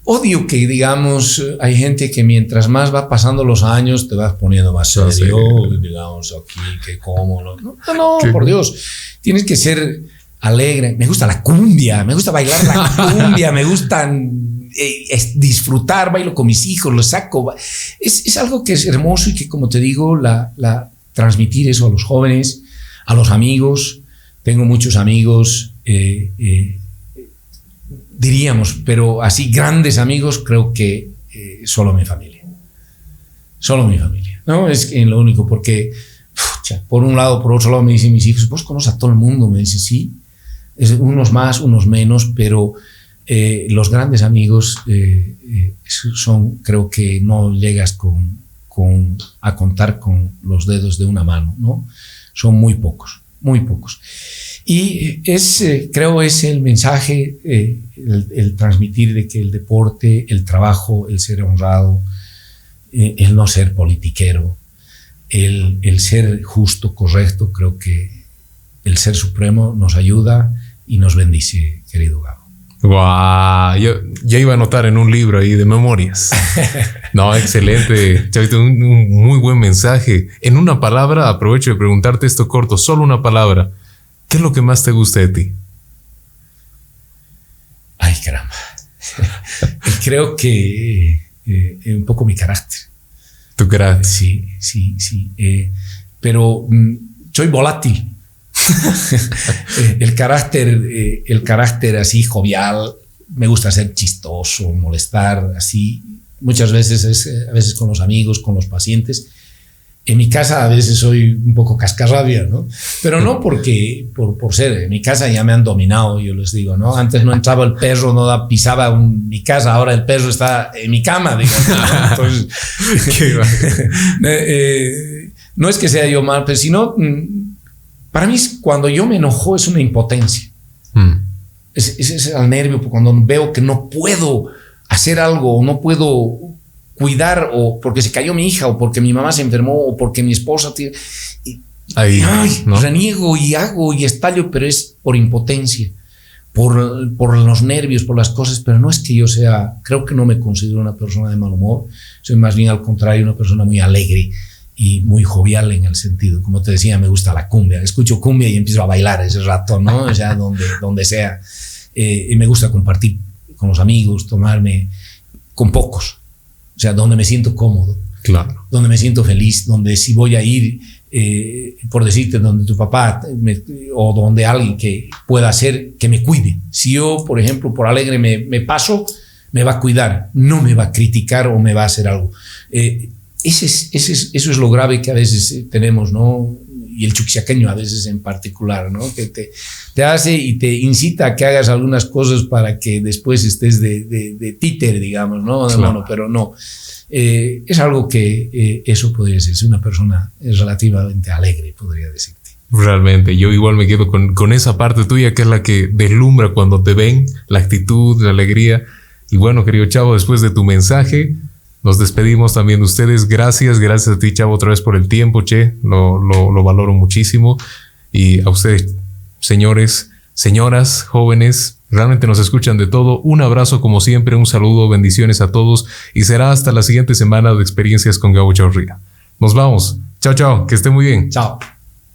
odio que digamos hay gente que mientras más va pasando los años te vas poniendo más serio, digamos aquí que cómo no, no, no por Dios, tienes que ser alegre. Me gusta la cumbia, me gusta bailar la [LAUGHS] cumbia, me gusta eh, disfrutar, bailo con mis hijos, los saco. Es, es, algo que es hermoso y que como te digo, la, la, transmitir eso a los jóvenes, a los amigos. Tengo muchos amigos eh, eh, diríamos, pero así grandes amigos, creo que solo mi familia. Solo mi familia. No es lo único, porque por un lado, por otro lado, me dicen mis hijos, vos conoces a todo el mundo. Me dice, sí, unos más, unos menos, pero eh, los grandes amigos eh, son, creo que no llegas con, con, a contar con los dedos de una mano, ¿no? Son muy pocos, muy pocos. Y es, eh, creo, es el mensaje, eh, el, transmitir de que el deporte, el trabajo, el ser honrado, eh, el no ser politiquero, el, el, ser justo, correcto, creo que el ser supremo nos ayuda y nos bendice, querido Gabo. Wow, yo, yo, iba a anotar en un libro ahí de memorias. [LAUGHS] No, excelente. Chavito, un, un, muy buen mensaje. En una palabra, aprovecho de preguntarte esto corto, solo una palabra. ¿Qué es lo que más te gusta de ti? Ay, caramba. [LAUGHS] Creo que eh, un poco mi carácter. Tu carácter. Sí, sí, sí. Eh, pero mm, soy volátil. [LAUGHS] el carácter, eh, el carácter así jovial, me gusta ser chistoso, molestar, así. Muchas veces es, a veces con los amigos, con los pacientes. En mi casa a veces soy un poco cascarrabia, ¿no? Pero no porque, por, por ser, en mi casa ya me han dominado, yo les digo, ¿no? Antes no entraba el perro, no pisaba mi casa, ahora el perro está en mi cama, digamos. Entonces, [LAUGHS] [LAUGHS] eh, no es que sea yo mal, pero sino, mm, para mí cuando yo me enojo es una impotencia. Mm. Es, es, es el nervio, cuando veo que no puedo hacer algo, no puedo cuidar o porque se cayó mi hija o porque mi mamá se enfermó o porque mi esposa tiene... Y, Ahí, reniego y hago y estallo, pero es por impotencia, por, por los nervios, por las cosas, pero no es que yo sea, creo que no me considero una persona de mal humor, soy más bien al contrario una persona muy alegre y muy jovial en el sentido, como te decía, me gusta la cumbia, escucho cumbia y empiezo a bailar ese rato, ¿no? O sea, donde, donde sea. Eh, y me gusta compartir con los amigos, tomarme con pocos, o sea, donde me siento cómodo. Claro. Donde me siento feliz, donde si voy a ir, eh, por decirte, donde tu papá o donde alguien que pueda hacer que me cuide. Si yo, por ejemplo, por alegre me, me paso, me va a cuidar, no me va a criticar o me va a hacer algo. Eh, ese es, ese es, eso es lo grave que a veces eh, tenemos, ¿no? y el chuquisaqueño a veces en particular, ¿no? Que te, te, hace y te incita a que hagas algunas cosas para que después estés de, de, títer, digamos, ¿no? Claro. pero no. Eh, es algo que eh, eso podría ser. Una persona relativamente alegre, podría decirte. Realmente, yo igual me quedo con, con esa parte tuya que es la que deslumbra cuando te ven, la actitud, la alegría. Y bueno, querido Chavo, después de tu mensaje, nos despedimos también de ustedes. Gracias, gracias a ti, Chavo, otra vez por el tiempo, Che. Lo, lo, valoro muchísimo. Y a ustedes, señores, señoras, jóvenes, realmente nos escuchan de todo. Un abrazo como siempre, un saludo, bendiciones a todos y será hasta la siguiente semana de experiencias con Gabo Chaurría. Nos vamos. Chao, chao, que esté muy bien. Chao.